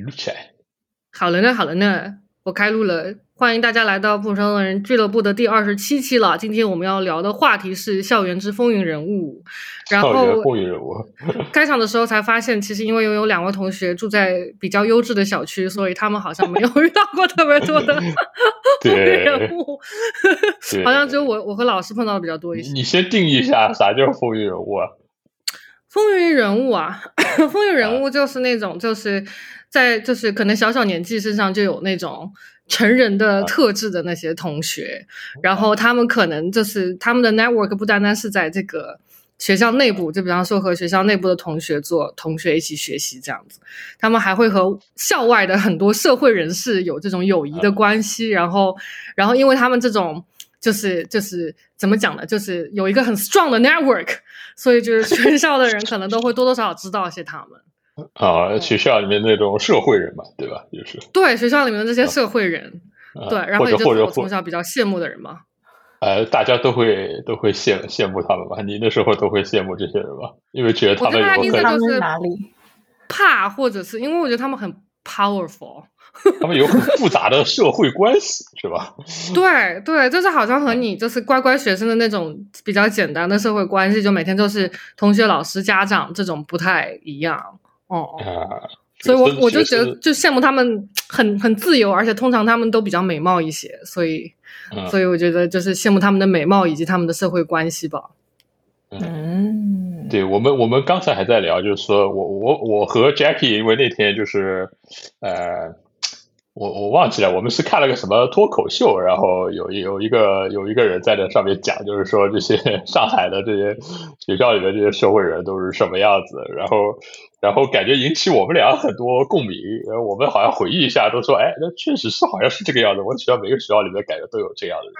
录起来。好了呢，好了呢，我开录了。欢迎大家来到不成人俱乐部的第二十七期了。今天我们要聊的话题是校园之风云人物。然后风云人物。开场的时候才发现，其实因为拥有两位同学住在比较优质的小区，所以他们好像没有遇到过特别多的 风云人物。好像只有我，我和老师碰到的比较多一些。你先定义一下啥叫风云人物啊？风云人物啊，风云人物就是那种，就是在就是可能小小年纪身上就有那种。成人的特质的那些同学，然后他们可能就是他们的 network 不单单是在这个学校内部，就比方说和学校内部的同学做同学一起学习这样子，他们还会和校外的很多社会人士有这种友谊的关系，然后，然后因为他们这种就是就是怎么讲呢，就是有一个很 strong 的 network，所以就是全校的人可能都会多多少少知道一些他们。啊，学校里面那种社会人嘛，对吧？就是对学校里面的这些社会人，对，然后也就是我从小比较羡慕的人嘛。呃，大家都会都会羡羡慕他们吧？你那时候都会羡慕这些人吧？因为觉得他们有很就是哪里怕，或者是因为我觉得他们很 powerful，他们有很复杂的社会关系，是吧？对对，就是好像和你就是乖乖学生的那种比较简单的社会关系，就每天都是同学、老师、家长这种不太一样。哦，所以，我我就觉得就羡慕他们很很自由，而且通常他们都比较美貌一些，所以，所以我觉得就是羡慕他们的美貌以及他们的社会关系吧。嗯，对我们我们刚才还在聊，就是说我我我和 Jackie 因为那天就是呃。我我忘记了，我们是看了个什么脱口秀，然后有有一个有一个人在那上面讲，就是说这些 上海的这些学校里的这些社会人都是什么样子，然后然后感觉引起我们俩很多共鸣，我们好像回忆一下，都说哎，那确实是好像是这个样子，我学校每个学校里面感觉都有这样的人。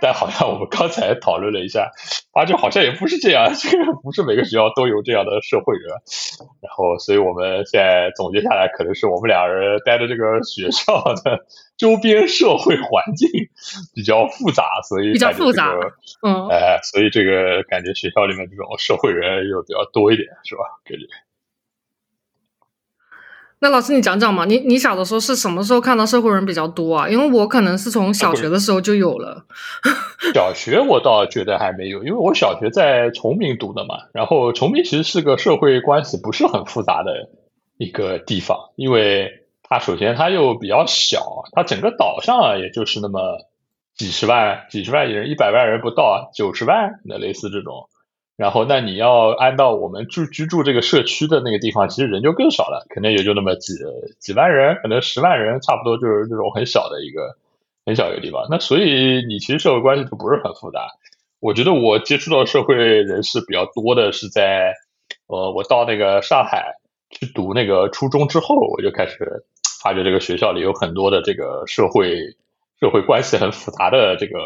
但好像我们刚才讨论了一下，发觉好像也不是这样，这个不是每个学校都有这样的社会人。然后，所以我们现在总结下来，可能是我们俩人待的这个学校的周边社会环境比较复杂，所以比较复杂。嗯，哎，所以这个感觉学校里面这种社会人又比较多一点，是吧？感觉。那老师，你讲讲嘛？你你小的时候是什么时候看到社会人比较多啊？因为我可能是从小学的时候就有了。小学我倒觉得还没有，因为我小学在崇明读的嘛。然后崇明其实是个社会关系不是很复杂的一个地方，因为它首先它又比较小，它整个岛上啊也就是那么几十万、几十万人，一百万人不到，九十万那类似这种。然后，那你要按到我们住居住这个社区的那个地方，其实人就更少了，可能也就那么几几万人，可能十万人，差不多就是这种很小的一个很小一个地方。那所以你其实社会关系就不是很复杂。我觉得我接触到社会人士比较多的是在呃，我到那个上海去读那个初中之后，我就开始发觉这个学校里有很多的这个社会社会关系很复杂的这个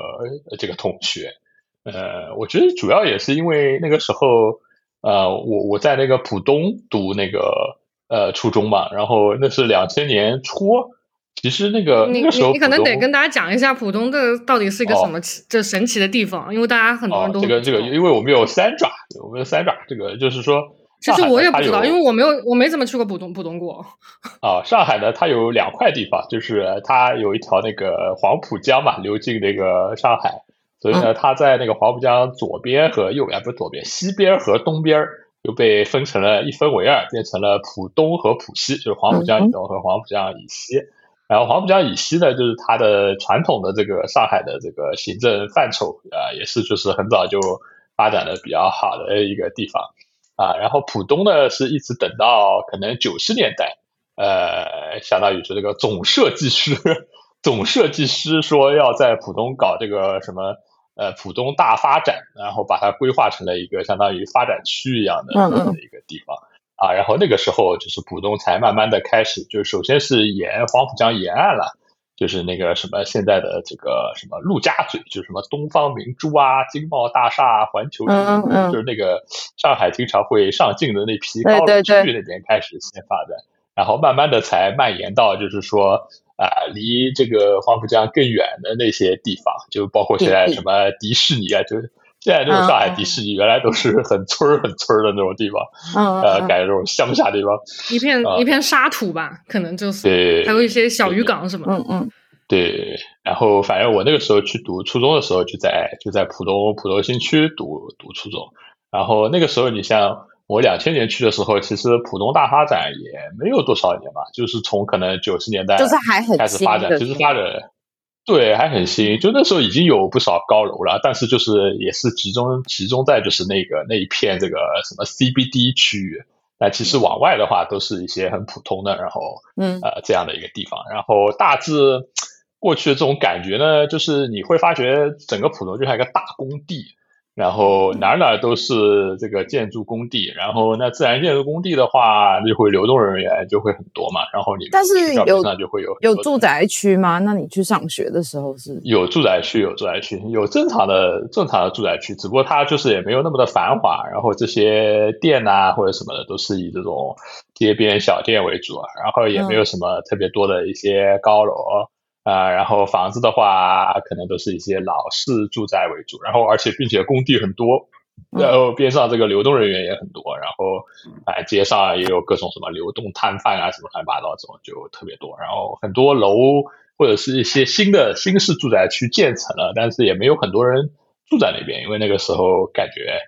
这个同学。呃，我觉得主要也是因为那个时候，呃，我我在那个浦东读那个呃初中嘛，然后那是两千年初，其实那个那个时候你可能得跟大家讲一下浦东的到底是一个什么这神奇的地方，因为大家很多人都这个这个，因为我们有三爪，我们有三爪，这个就是说，其实我也不知道，因为我没有我没怎么去过浦东浦东过。啊，上海呢，它有两块地方，就是它有一条那个黄浦江嘛，流进那个上海。所以呢，它在那个黄浦江左边和右边，不是左边，西边和东边又被分成了一分为二，变成了浦东和浦西，就是黄浦江以东和黄浦江以西。然后黄浦江以西呢，就是它的传统的这个上海的这个行政范畴啊，也是就是很早就发展的比较好的一个地方啊。然后浦东呢，是一直等到可能九十年代，呃，相当于是这个总设计师，总设计师说要在浦东搞这个什么。呃，浦东大发展，然后把它规划成了一个相当于发展区一样的一个地方啊。然后那个时候，就是浦东才慢慢的开始，就首先是沿黄浦江沿岸了，就是那个什么现在的这个什么陆家嘴，就是什么东方明珠啊、金茂大厦、环球，就是那个上海经常会上镜的那批高楼区那边开始先发展，然后慢慢的才蔓延到就是说。啊，离这个黄浦江更远的那些地方，就包括现在什么迪士尼啊，就是现在这种上海迪士尼原来都是很村儿很村儿的那种地方，呃，改这种乡下地方，一片一片沙土吧，可能就是对，还有一些小渔港什么，嗯嗯，对。然后反正我那个时候去读初中的时候，就在就在浦东浦东新区读读初中。然后那个时候，你像我两千年去的时候，其实浦东大发展也没有多少年吧，就是从可能九十年代就是还很开始发展，其实发展。对，还很新，就那时候已经有不少高楼了，但是就是也是集中集中在就是那个那一片这个什么 CBD 区域，那其实往外的话都是一些很普通的，然后嗯呃这样的一个地方，然后大致过去的这种感觉呢，就是你会发觉整个浦东就像一个大工地。然后哪哪都是这个建筑工地，然后那自然建筑工地的话，就会流动人员就会很多嘛。然后你但是有那就会有有住宅区吗？那你去上学的时候是有住宅区，有住宅区，有正常的正常的住宅区，只不过它就是也没有那么的繁华。然后这些店呐或者什么的都是以这种街边小店为主，然后也没有什么特别多的一些高楼。啊，然后房子的话，可能都是一些老式住宅为主，然后而且并且工地很多，然后边上这个流动人员也很多，然后哎，街上也有各种什么流动摊贩啊，什么乱七八糟这种就特别多，然后很多楼或者是一些新的新式住宅区建成了，但是也没有很多人住在那边，因为那个时候感觉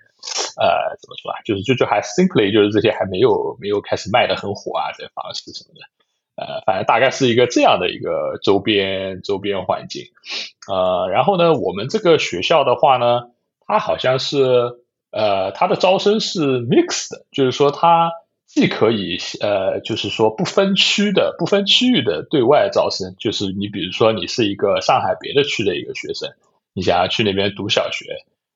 呃怎么说啊，就是就就还 simply 就是这些还没有没有开始卖的很火啊，这房子什么的。呃，反正大概是一个这样的一个周边周边环境，呃，然后呢，我们这个学校的话呢，它好像是呃，它的招生是 mixed，就是说它既可以呃，就是说不分区的、不分区域的对外招生，就是你比如说你是一个上海别的区的一个学生，你想要去那边读小学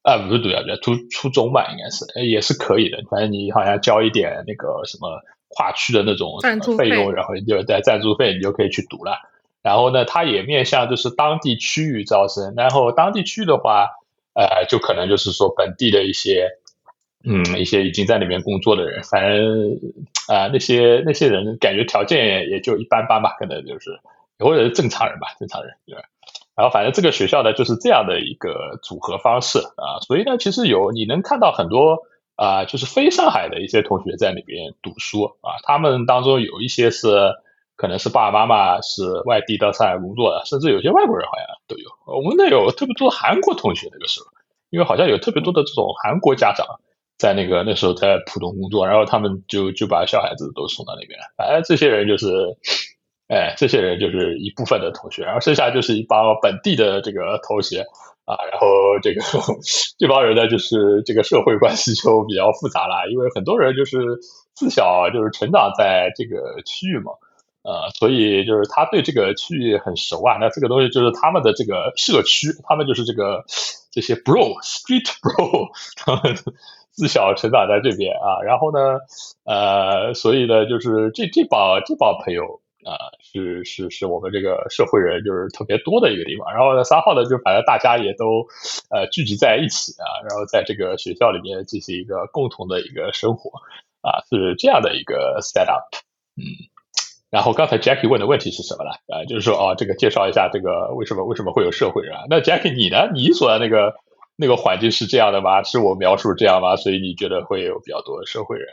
啊，不是读小学，读初中吧，应该是也是可以的，反正你好像交一点那个什么。跨区的那种费用，然后你就在赞助费，你就可以去读了。然后呢，它也面向就是当地区域招生。然后当地区的话，呃，就可能就是说本地的一些，嗯，一些已经在里面工作的人，反正啊，那些那些人感觉条件也就一般般吧，可能就是或者是正常人吧，正常人对。然后反正这个学校呢就是这样的一个组合方式啊，所以呢，其实有你能看到很多。啊，就是非上海的一些同学在那边读书啊，他们当中有一些是可能是爸爸妈妈是外地到上海工作的，甚至有些外国人好像都有。我们那有特别多韩国同学那个时候，因为好像有特别多的这种韩国家长在那个那时候在浦东工作，然后他们就就把小孩子都送到那边。反正这些人就是，哎，这些人就是一部分的同学，然后剩下就是一帮本地的这个同学。啊，然后这个这帮人呢，就是这个社会关系就比较复杂了，因为很多人就是自小就是成长在这个区域嘛，呃，所以就是他对这个区域很熟啊。那这个东西就是他们的这个社区，他们就是这个这些 bro street bro，他们自小成长在这边啊。然后呢，呃，所以呢，就是这这帮这帮朋友。啊，是是是我们这个社会人就是特别多的一个地方。然后呢，三号呢，就反正大家也都呃聚集在一起啊，然后在这个学校里面进行一个共同的一个生活啊，是这样的一个 set up。嗯，然后刚才 Jackie 问的问题是什么呢？啊，就是说哦，这个介绍一下这个为什么为什么会有社会人啊？那 Jackie 你呢？你所在那个那个环境是这样的吗？是我描述这样吗？所以你觉得会有比较多社会人？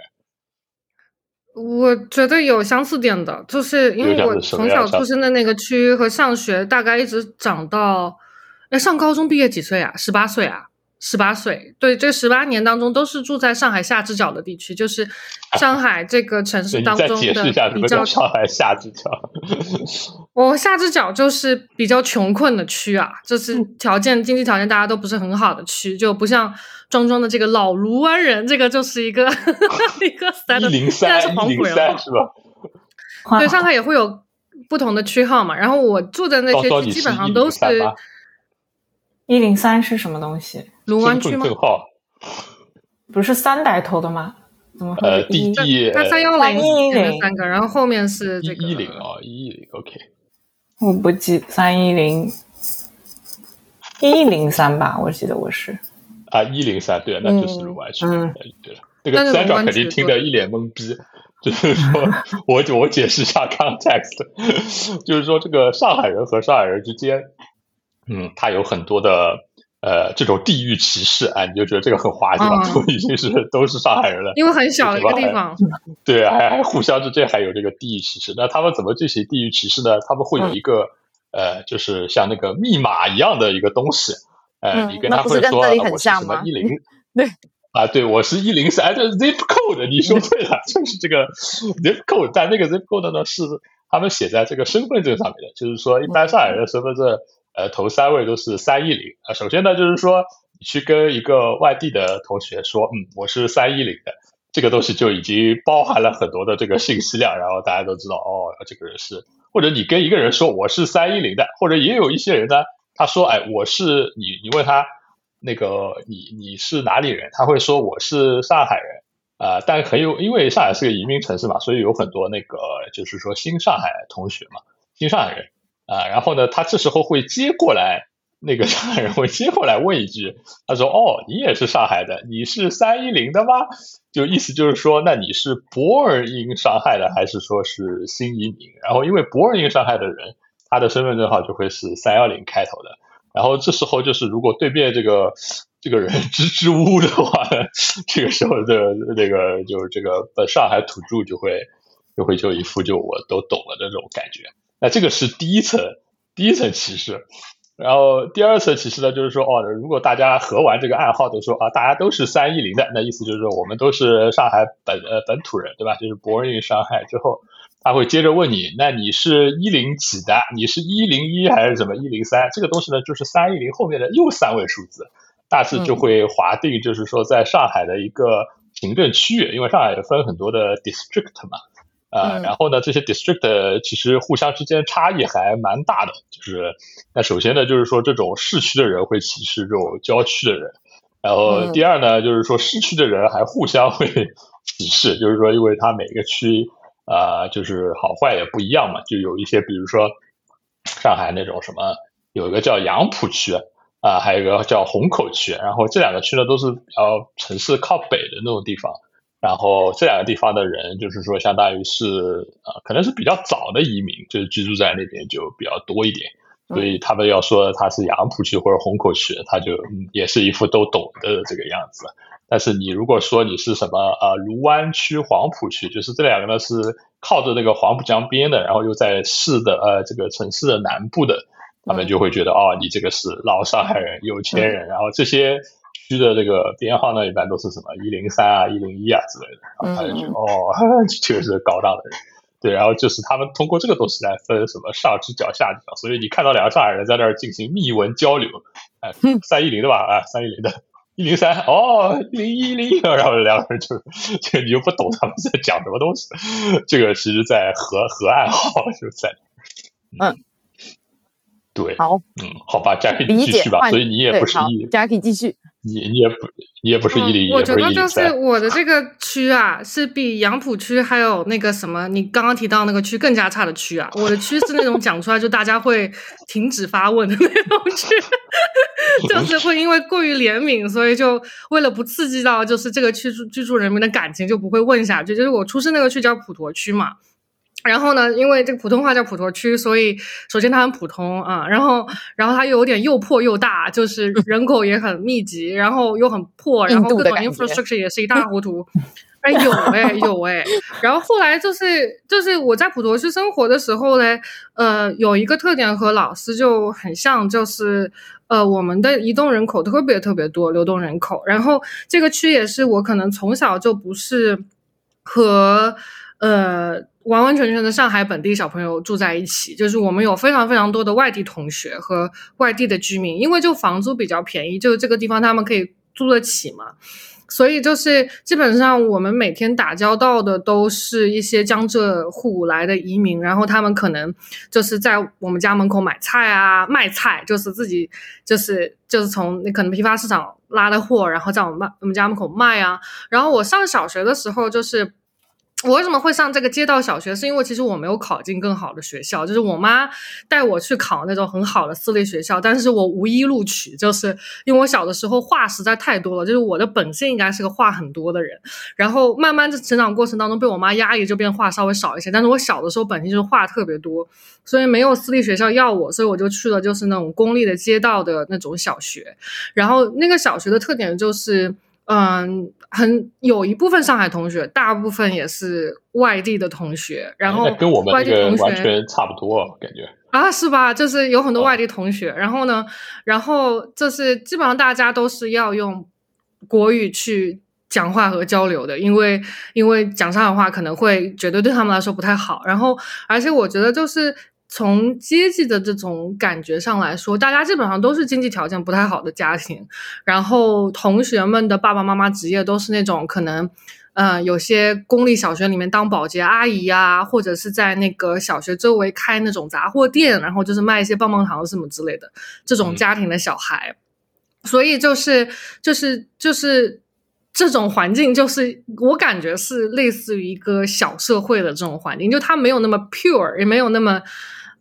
我觉得有相似点的，就是因为我从小出生的那个区和上学大概一直长到，哎，上高中毕业几岁啊？十八岁啊？十八岁，对，这十八年当中都是住在上海下支角的地区，就是上海这个城市当中的比较上海下支角。我下支角就是比较穷困的区啊，就是条件经济条件大家都不是很好的区，就不像庄庄的这个老卢湾人，这个就是一个 一个三的，现在是黄浦人是吧？对，上海也会有不同的区号嘛，然后我住的那些区基本上都是。一零三是什么东西？卢湾区吗？不是三带头的吗？怎么？呃，第第那三幺零一零三个，然后后面是这个一零啊，一零 OK。我不记三一零一零三吧，我记得我是啊一零三，对，那就是卢湾区。嗯，对了，那个三长肯定听得一脸懵逼，就是说我我解释一下 context，就是说这个上海人和上海人之间。嗯，它有很多的呃这种地域歧视，哎，你就觉得这个很滑稽了，嗯都已经是都是上海人了，因为很小的一个地方，对，还还互相之间还有这个地域歧视。那他们怎么进行地域歧视呢？他们会有一个、呃，就是像那个密码一样的一个东西，呃，嗯你跟他会说我是什么一零。对。啊，对，我是一零三，就是 zip code，你说对了，就是这个 zip code，但那个 zip code 呢是他们写在这个身份证上面的，就是说一般上海人的身份证，呃，头三位都是三一零啊。首先呢，就是说你去跟一个外地的同学说，嗯，我是三一零的，这个东西就已经包含了很多的这个信息量，然后大家都知道，哦，这个人是，或者你跟一个人说我是三一零的，或者也有一些人呢，他说，哎，我是你，你问他那个你你是哪里人，他会说我是上海人。啊、但很有，因为上海是个移民城市嘛，所以有很多那个就是说新上海同学嘛，新上海人啊、然后呢，他这时候会接过来，那个上海人会接过来问一句，他说：“哦，你也是上海的，你是三一零的吗？”就意思就是说，那你是 born in 上海的，还是说是新移民？然后因为 born in 上海的人，他的身份证号就会是三幺零开头的。然后这时候就是，如果对面这个这个人 支支吾吾的话呢，这个时候的那个就是这个上海土著就会就会就一副就我都懂了的这种感觉。那这个是第一层第一层歧视。然后第二层歧视呢，就是说哦，如果大家合完这个暗号都说啊，大家都是三一零的，那意思就是说我们都是上海本呃本土人，对吧？就是 born in 上海之后，他会接着问你，那你是一零几的？你是一零一还是什么一零三？这个东西呢，就是三一零后面的又三位数字，大致就会划定，就是说在上海的一个行政区域，因为上海也分很多的 district 嘛，啊、嗯然后呢，这些 district 其实互相之间差异还蛮大的，就是那首先呢，就是说这种市区的人会歧视这种郊区的人，然后嗯第二呢，就是说市区的人还互相会歧视，就是说因为它每个区啊、就是好坏也不一样嘛，就有一些比如说上海那种什么有一个叫杨浦区。啊，还有一个叫虹口区，然后这两个区呢都是比较城市靠北的那种地方，然后这两个地方的人，就是说，相当于是呃，可能是比较早的移民，就是居住在那边就比较多一点，所以他们要说他是杨浦区或者虹口区，他就、嗯、也是一副都懂的这个样子。但是你如果说你是什么呃卢湾区、黄浦区，就是这两个呢是靠着那个黄浦江边的，然后又在市的呃这个城市的南部的，他们就会觉得哦，你这个是老上海人、有钱人，然后这些区的这个编号呢，一般都是什么一零三啊、一零一啊之类的，然后他就觉得、哦，确 实是高档的人。对，然后就是他们通过这个东西来分什么上肢脚下只脚，所以你看到两个上海人在那儿进行密文交流，哎，三一零的吧，啊，三一零的，一零三，哦，一零一零一，然后两个人就，这你又不懂他们在讲什么东西，这个其实在河河岸号就在，嗯，对，好，嗯，好吧，Jackie 继续吧，所以你也不是一，，Jackie 继续。你你也不你也不是一零一，我觉得就是我的这个区啊，是比杨浦区还有那个什么你刚刚提到那个区更加差的区啊。我的区是那种讲出来就大家会停止发问的那种区，就是会因为过于怜悯，所以就为了不刺激到就是这个区住居住人民的感情，就不会问下去。就是我出生那个区叫普陀区嘛。然后呢，因为这个普通话叫普陀区，所以首先它很普通啊，然后然后它又有点又破又大，就是人口也很密集，然后又很破，然后各种 infrastructure 也是一塌糊涂。哎，有哎、有哎、然后后来就是就是我在普陀区生活的时候呢，呃，有一个特点和老师就很像，就是呃，我们的移动人口特别特别多，流动人口。然后这个区也是我可能从小就不是和呃完完全全的上海本地小朋友住在一起，就是我们有非常非常多的外地同学和外地的居民，因为就房租比较便宜，就是这个地方他们可以租得起嘛。所以就是基本上我们每天打交道的都是一些江浙沪来的移民，然后他们可能就是在我们家门口买菜啊、卖菜，就是自己就是就是从那可能批发市场拉的货，然后在我们卖我们家门口卖啊。然后我上小学的时候就是。我为什么会上这个街道小学？是因为其实我没有考进更好的学校，就是我妈带我去考那种很好的私立学校，但是我无一录取，就是因为我小的时候话实在太多了，就是我的本性应该是个话很多的人，然后慢慢的成长过程当中被我妈压抑，就变话稍微少一些。但是我小的时候本性就是话特别多，所以没有私立学校要我，所以我就去了就是那种公立的街道的那种小学，然后那个小学的特点就是。嗯，很有一部分上海同学，大部分也是外地的同学，然后跟我们外地同学完全差不多，感觉啊，是吧？就是有很多外地同学，然后呢，然后就是基本上大家都是要用国语去讲话和交流的，因为因为讲上海话可能会觉得对他们来说不太好，然后而且我觉得就是。从阶级的这种感觉上来说，大家基本上都是经济条件不太好的家庭，然后同学们的爸爸妈妈职业都是那种可能，呃，有些公立小学里面当保洁阿姨啊，或者是在那个小学周围开那种杂货店，然后就是卖一些棒棒糖什么之类的这种家庭的小孩，所以就是就是就是这种环境，就是我感觉是类似于一个小社会的这种环境，就它没有那么 pure，也没有那么。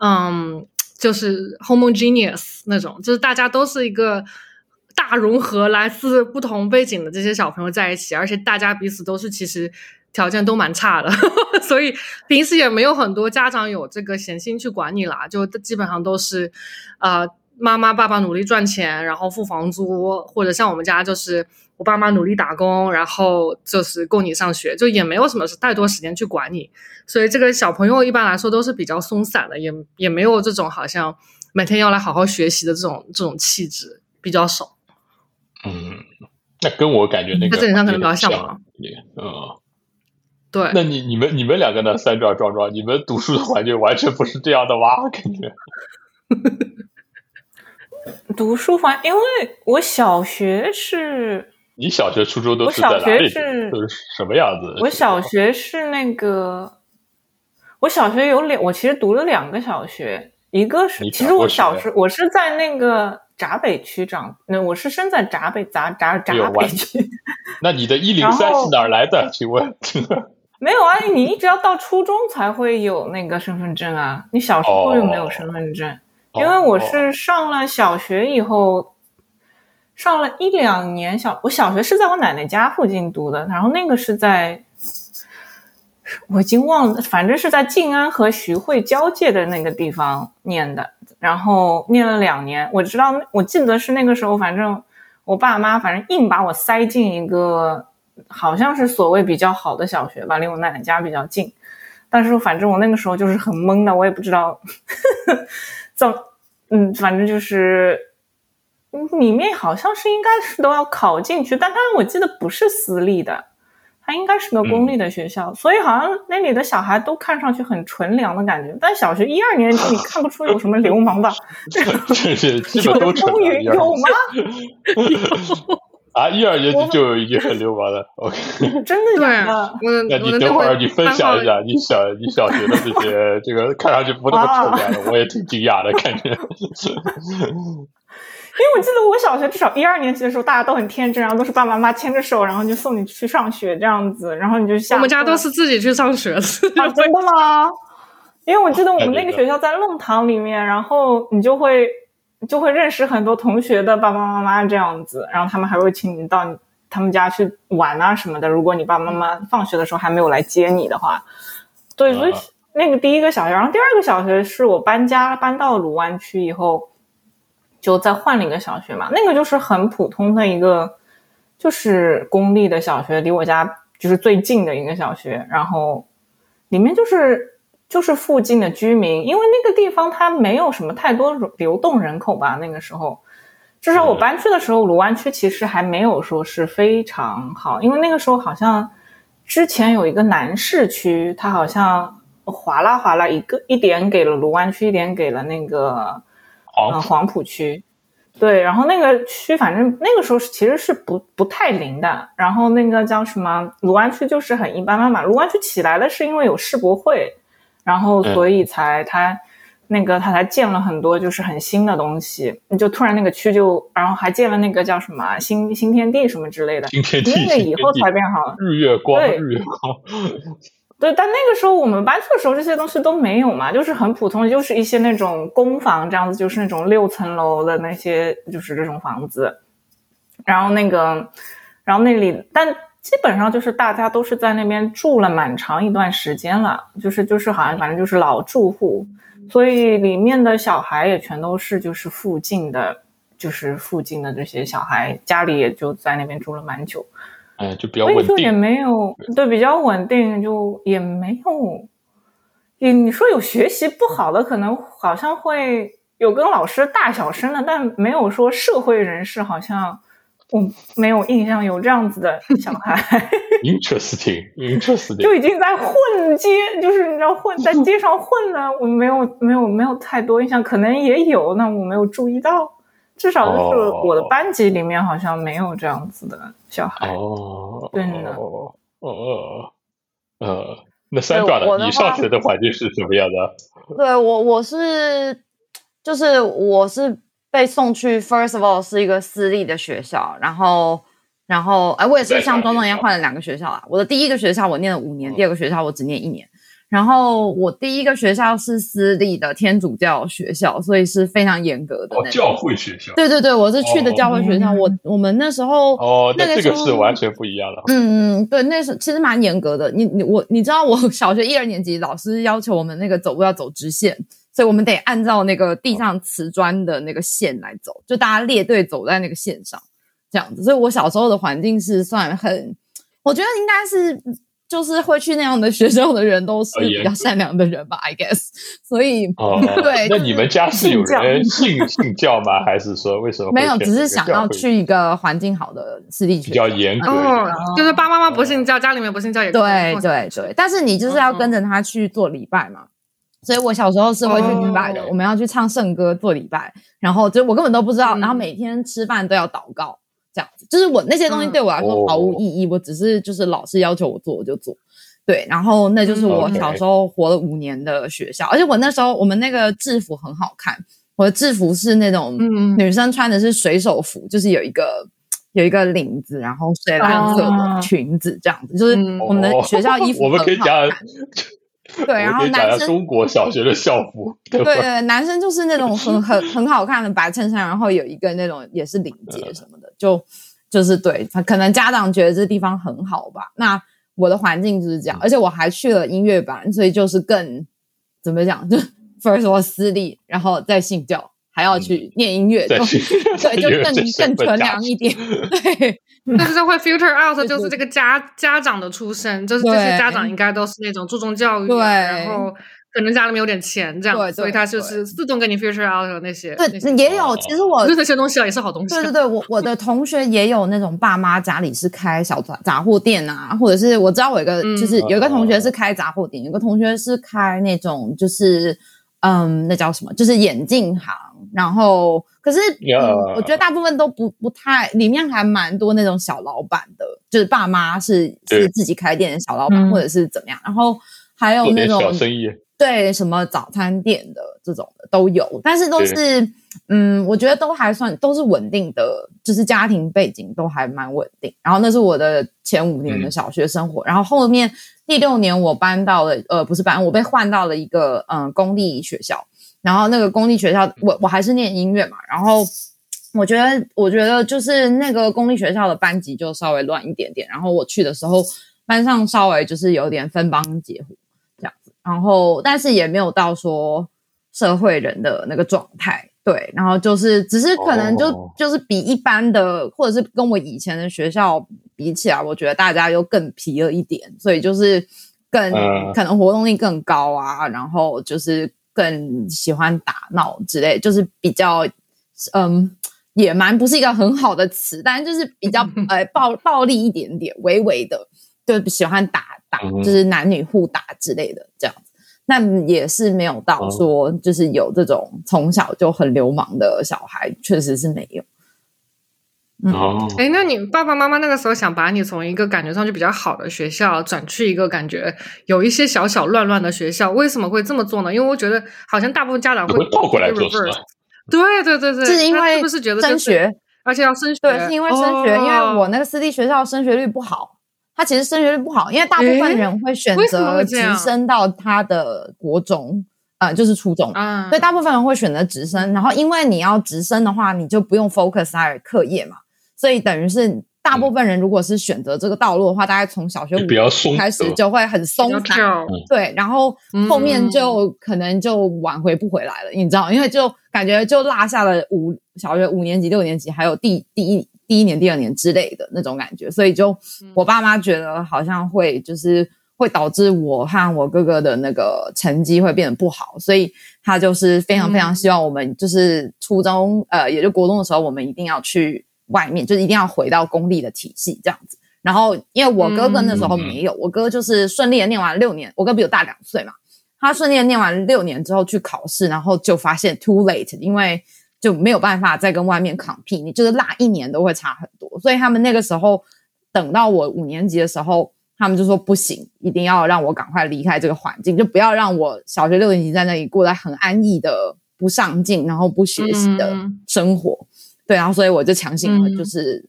嗯，就是 homogeneous 那种，就是大家都是一个大融合，来自不同背景的这些小朋友在一起，而且大家彼此都是其实条件都蛮差的，所以平时也没有很多家长有这个闲心去管你啦，就基本上都是，呃，妈妈爸爸努力赚钱，然后付房租，或者像我们家就是。我爸妈努力打工，然后就是供你上学，就也没有什么是太多时间去管你，所以这个小朋友一般来说都是比较松散的，也也没有这种好像每天要来好好学习的这种这种气质比较少。嗯，那跟我感觉那个这点上可能比较像嘛。嗯，对。那你你们你们两个呢？三壮壮壮，你们读书的环境完全不是这样的哇，感觉。读书环，因为我小学是。你小学、初中都是在哪里？是什么样子？我小学是那个，我小学有两，我其实读了两个小学，一个是，其实我小时我是在那个闸北区长，那我是生在闸北闸闸闸北区。那你的一 零三是哪来的？请问？没有啊，你一直要到初中才会有那个身份证啊，你小时候又没有身份证，因为我是上了小学以后。上了一两年小，我小学是在我奶奶家附近读的，然后那个是在，我已经忘了，反正是在静安和徐汇交界的那个地方念的，然后念了两年。我知道，我记得是那个时候，反正我爸妈反正硬把我塞进一个好像是所谓比较好的小学吧，离我奶奶家比较近。但是反正我那个时候就是很懵的，我也不知道呵 呵怎，嗯，反正就是。里面好像是应该是都要考进去，但它我记得不是私立的，它应该是个公立的学校，所以好像那里的小孩都看上去很纯良的感觉。但小学一二年级你看不出有什么流氓吧？这些基本都纯良。有吗？啊，一二年级就已经很流氓的。OK，真的假的？那你等会儿你分享一下你小你小学的这些这个看上去不那么纯良的，我也挺惊讶的感觉。因为我记得我小学至少一二年级的时候，大家都很天真，然后都是爸爸妈妈牵着手，然后就送你去上学这样子，然后你就下。我们家都是自己去上学的。真的吗？因为我记得我们那个学校在弄堂里面，然后你就会就会认识很多同学的爸爸妈妈这样子，然后他们还会请你到他们家去玩啊什么的。如果你爸爸妈妈放学的时候还没有来接你的话，对，所以那个第一个小学，然后第二个小学是我搬家搬到卢湾区以后。就再换了一个小学嘛，那个就是很普通的一个，就是公立的小学，离我家就是最近的一个小学。然后里面就是就是附近的居民，因为那个地方它没有什么太多流动人口吧。那个时候，至少我搬去的时候，卢湾区其实还没有说是非常好，因为那个时候好像之前有一个南市区，它好像划拉划拉一个一点给了卢湾区，一点给了那个。嗯，黄浦区，对，然后那个区反正那个时候是其实是不不太灵的，然后那个叫什么卢湾区就是很一般般嘛。卢湾区起来了是因为有世博会，然后所以才他那个他才建了很多就是很新的东西，就突然那个区就然后还建了那个叫什么新新天地什么之类的，新天地，那个以后才变好，日月光，日月光。对，但那个时候我们搬去的时候，这些东西都没有嘛，就是很普通，就是一些那种公房这样子，就是那种六层楼的那些，就是这种房子。然后那个，然后那里，但基本上就是大家都是在那边住了蛮长一段时间了，就是就是好像反正就是老住户，所以里面的小孩也全都是就是附近的，就是附近的这些小孩，家里也就在那边住了蛮久。哎，就比较稳定，也没有对比较稳定，就也没有。你你说有学习不好的，可能好像会有跟老师大小声的，但没有说社会人士，好像我没有印象有这样子的小孩。Interesting，interesting，就已经在混街，就是你知道混在街上混的，我没有没有没有太多印象，可能也有，那我没有注意到。至少就是我的班级里面好像没有这样子的小孩哦，真的哦哦呃，那三爪的你上学的环境是什么样的？对我我是就是我是被送去 First of all 是一个私立的学校，然后然后哎我也是像庄庄一样换了两个学校啊，我的第一个学校我念了五年，第二个学校我只念一年。然后我第一个学校是私立的天主教学校，所以是非常严格的。哦，教会学校。对对对，我是去的教会学校。我我们那时候哦，那这个是完全不一样的。嗯嗯，对，那是其实蛮严格的。你你我你知道，我小学一二年级老师要求我们那个走路要走直线，所以我们得按照那个地上瓷砖的那个线来走，就大家列队走在那个线上这样子。所以我小时候的环境是算很，我觉得应该是。就是会去那样的学校的人都是比较善良的人吧，I guess。所以，对，那你们家是有人信 信教吗？还是说为什么没有？只是想要去一个环境好的私立学校，比较严格。就是爸爸妈妈不信教，家里面不信教也对对对。但是你就是要跟着他去做礼拜嘛。所以我小时候是会去礼拜的，我们要去唱圣歌做礼拜，然后就我根本都不知道，然后每天吃饭都要祷告。就是我那些东西对我来说毫无意义，我只是就是老师要求我做我就做，对，然后那就是我小时候活了五年的学校，而且我那时候我们那个制服很好看，我的制服是那种女生穿的是水手服，就是有一个有一个领子，然后水蓝色的裙子这样子，就是我们的学校衣服 我们可以讲。对，然后男生中国小学的校服，对对，男生就是那种很很 很好看的白衬衫，然后有一个那种也是领结什么的，就就是对他可能家长觉得这地方很好吧。那我的环境就是这样，而且我还去了音乐班，所以就是更怎么讲，就 first of all 私立，然后再信教，还要去念音乐，就 对，就更更纯良一点，对。但是会 filter out，就是这个家家长的出身，就是这些家长应该都是那种注重教育，然后可能家里面有点钱这样，对所以他就是自动给你 future out 那些。对，也有，其实我那些东西啊也是好东西。对对对，我我的同学也有那种爸妈家里是开小杂杂货店啊，或者是我知道我一个就是有一个同学是开杂货店，有个同学是开那种就是嗯，那叫什么，就是眼镜行，然后。可是，我觉得大部分都不不太，里面还蛮多那种小老板的，就是爸妈是是自己开店的小老板，或者是怎么样。然后还有那种小生意，对什么早餐店的这种的都有，但是都是嗯，我觉得都还算都是稳定的，就是家庭背景都还蛮稳定。然后那是我的前五年的小学生活，然后后面第六年我搬到了呃，不是搬，我被换到了一个嗯公立学校。然后那个公立学校，我我还是念音乐嘛。然后我觉得，我觉得就是那个公立学校的班级就稍微乱一点点。然后我去的时候，班上稍微就是有点分帮结伙。然后但是也没有到说社会人的那个状态，对。然后就是只是可能就就是比一般的，或者是跟我以前的学校比起来，我觉得大家又更皮了一点，所以就是更可能活动力更高啊。然后就是。更喜欢打闹之类，就是比较嗯野蛮，不是一个很好的词，但就是比较呃 暴暴力一点点，微微的就喜欢打打，就是男女互打之类的这样子。那也是没有到说就是有这种从小就很流氓的小孩，确实是没有。哦，哎，那你爸爸妈妈那个时候想把你从一个感觉上就比较好的学校转去一个感觉有一些小小乱乱的学校，为什么会这么做呢？因为我觉得好像大部分家长会倒过来做，对对对对，是因为是不是觉得升学，而且要升学？对，是因为升学，因为我那个私立学校升学率不好，他其实升学率不好，因为大部分人会选择直升到他的国中，呃，就是初中，所以大部分人会选择直升。然后因为你要直升的话，你就不用 focus 在课业嘛，所以等于是大部分人如果是选择这个道路的话，大概从小学五开始就会很松散，对，然后后面就可能就挽回不回来了，你知道，因为就感觉就落下了五小学五年级、六年级，还有第第一。第一年、第二年之类的那种感觉，所以就我爸妈觉得好像会就是会导致我和我哥哥的那个成绩会变得不好，所以他就是非常非常希望我们就是初中呃，也就国中的时候，我们一定要去外面，就是一定要回到公立的体系这样子。然后因为我哥哥那时候没有，我哥就是顺利的念完六年，我哥比我大两岁嘛，他顺利的念完六年之后去考试，然后就发现 too late，因为。就没有办法再跟外面 compete，你就是落一年都会差很多。所以他们那个时候等到我五年级的时候，他们就说不行，一定要让我赶快离开这个环境，就不要让我小学六年级在那里过得很安逸的不上进，然后不学习的生活。对，然后所以我就强行了，就是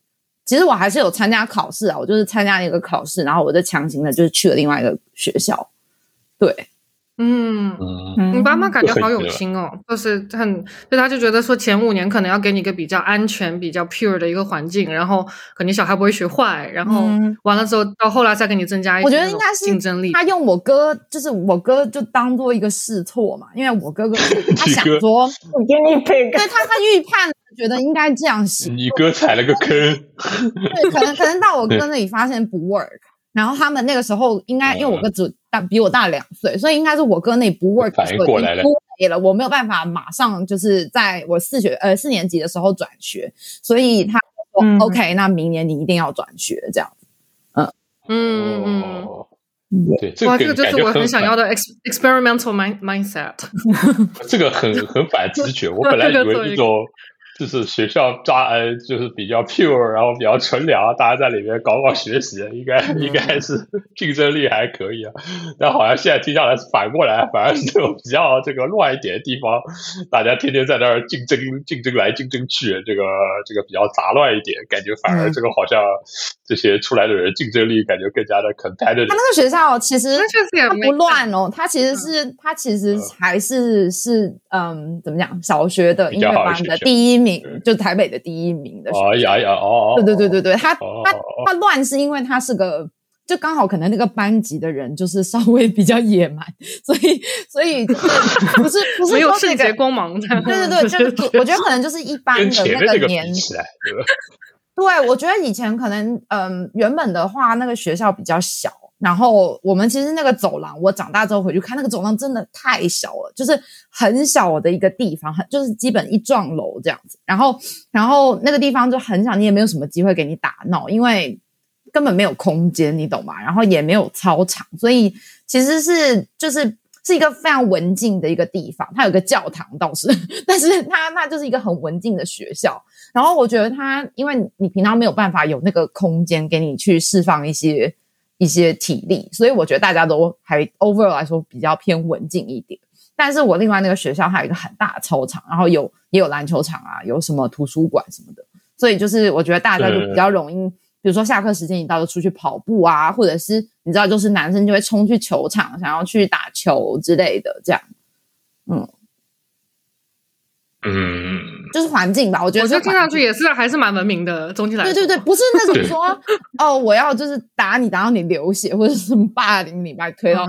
其实我还是有参加考试啊，我就是参加一个考试，然后我就强行的就是去了另外一个学校。对。嗯，你爸妈感觉好有心哦，就是很，所以他就觉得说前五年可能要给你一个比较安全、比较 pure 的一个环境，然后可能小孩不会学坏，然后完了之后到后来再给你增加一些，我觉得应该是竞争力。他用我哥，就是我哥就当做一个试错嘛，因为我哥哥 他想说，我给你配个，对他他预判觉得应该这样行，你哥踩了个坑，对，可能可能到我哥那里发现不 work。然后他们那个时候应该，因为我哥只大比我大两岁，所以应该是我哥那不 work 反应过来了，了，我没有办法马上就是在我四学呃四年级的时候转学，所以他说 OK，那明年你一定要转学这样。子，嗯嗯嗯，对，哇，这个就是我很想要的 experimental mind mindset，这个很很反直觉，我本来以为一种。就是学校抓呃，就是比较 pure，然后比较纯良，大家在里面搞搞学习，应该 应该是竞争力还可以啊。但好像现在听下来是反过来，反而是这种比较这个乱一点的地方，大家天天在那儿竞争竞争来竞争去，这个这个比较杂乱一点，感觉反而这个好像这些出来的人竞争力感觉更加的 competitive。他那个学校其实他不乱哦，他其实是他其实还是是嗯，怎么讲？小学的音乐班的第一。名就台北的第一名的学校，呀呀哦，对对对对对，他他他乱是因为他是个，就刚好可能那个班级的人就是稍微比较野蛮，所以所以 不是不是没有圣洁光芒的，对对对，就我觉得可能就是一般的那个年，对，我觉得以前可能嗯原本的话那个学校比较小。然后我们其实那个走廊，我长大之后回去看那个走廊，真的太小了，就是很小的一个地方，很就是基本一幢楼这样子。然后，然后那个地方就很小，你也没有什么机会给你打闹，因为根本没有空间，你懂吗？然后也没有操场，所以其实是就是是一个非常文静的一个地方。它有个教堂倒是，但是它那就是一个很文静的学校。然后我觉得它，因为你平常没有办法有那个空间给你去释放一些。一些体力，所以我觉得大家都还 overall 来说比较偏文静一点。但是我另外那个学校还有一个很大的操场，然后有也有篮球场啊，有什么图书馆什么的，所以就是我觉得大家就比较容易，比如说下课时间一到就出去跑步啊，或者是你知道，就是男生就会冲去球场，想要去打球之类的，这样，嗯。嗯，就是环境吧，我觉得。我觉得听上去也是还是蛮文明的，总体来说。对对对，不是那种说哦，我要就是打你打到你流血，或者是霸凌你，把你推到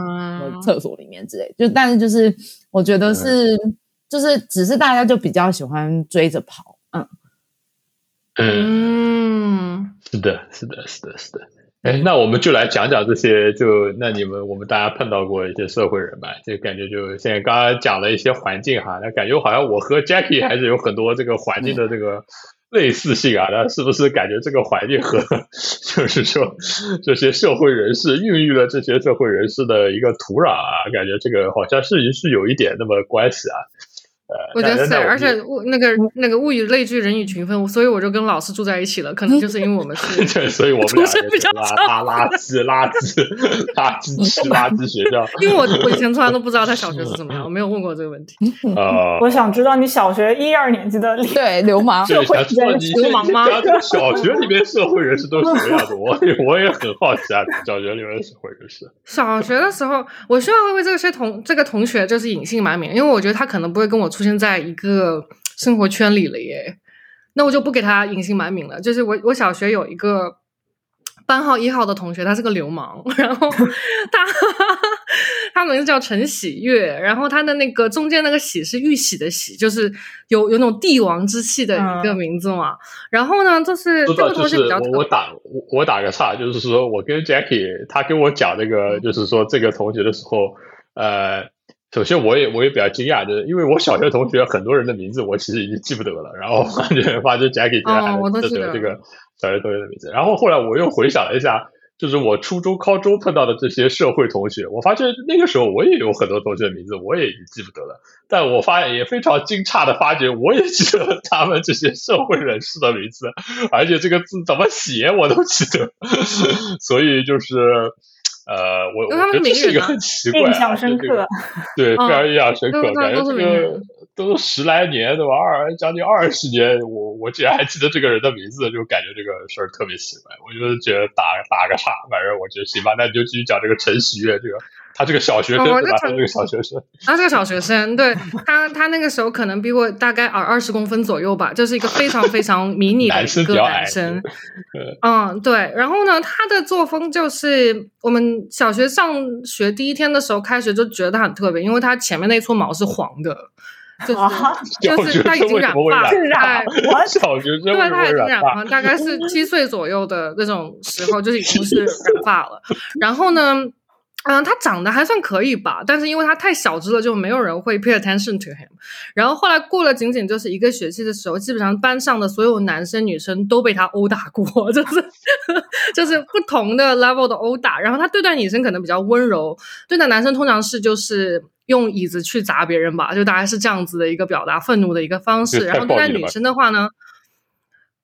厕所里面之类。就但是就是我觉得是就是只是大家就比较喜欢追着跑，嗯嗯，是的，是的，是的，是的。哎，那我们就来讲讲这些，就那你们我们大家碰到过一些社会人吧，就感觉就现在刚刚讲了一些环境哈，那感觉好像我和 Jackie 还是有很多这个环境的这个类似性啊，那是不是感觉这个环境和 就是说这些社会人士孕育了这些社会人士的一个土壤啊？感觉这个好像是是有一点那么关系啊。我觉得是，而且物那个那个物以类聚，人以群分，所以我就跟老师住在一起了。可能就是因为我们是，对，所以我们出身比较差，垃圾垃圾垃圾吃垃圾学校。因为我我以前从来都不知道他小学是 怎么样，我没有问过这个问题。呃，我想知道你小学一二年级的 对流氓社会人，流氓吗？小学里面社会人士都是什么样子？我我也很好奇啊，小学里面社会人士。小学的时候，我需要为这些同这个同学就是隐姓埋名，因为我觉得他可能不会跟我出现在一个。生活圈里了耶，那我就不给他隐姓埋名了。就是我，我小学有一个班号一号的同学，他是个流氓，然后他 他名字叫陈喜悦，然后他的那个中间那个喜是玉玺的喜，就是有有那种帝王之气的一个名字嘛。然后呢，就是这个同学比较我打我我打个岔，就是说我跟 Jackie 他跟我讲那个，就是说这个同学的时候，呃。首先，我也我也比较惊讶，就是因为我小学同学很多人的名字我其实已经记不得了，然后发现发觉 Jackie 竟然还能记得这个小学同学的名字。然后后来我又回想了一下，就是我初中、高中碰到的这些社会同学，我发现那个时候我也有很多同学的名字我也已经记不得了。但我发现也非常惊诧的发觉，我也记得他们这些社会人士的名字，而且这个字怎么写我都记得。所以就是。呃，我我觉得这是一个很奇怪，印象深刻，对，非常印象深刻，感觉这个都十来年对吧？二将近二十年，我我竟然还记得这个人的名字，就感觉这个事儿特别奇怪。我就觉得打打个岔，反正我觉得行吧，那你就继续讲这个陈喜悦这个。他这个小学生对吧？他 这个小学生，他是个小学生，对他，他那个时候可能比我大概二二十公分左右吧，就是一个非常非常迷你的一个男生。嗯，对。然后呢，他的作风就是我们小学上学第一天的时候开学就觉得他很特别，因为他前面那撮毛是黄的，就是就是他已经染发，染我小学生对，他已经染发，大概是七岁左右的那种时候，就已经是染发了。然后呢？嗯，他长得还算可以吧，但是因为他太小只了，就没有人会 pay attention to him。然后后来过了仅仅就是一个学期的时候，基本上班上的所有男生女生都被他殴打过，就是 就是不同的 level 的殴打。然后他对待女生可能比较温柔，对待男生通常是就是用椅子去砸别人吧，就大概是这样子的一个表达愤怒的一个方式。然后对待女生的话呢？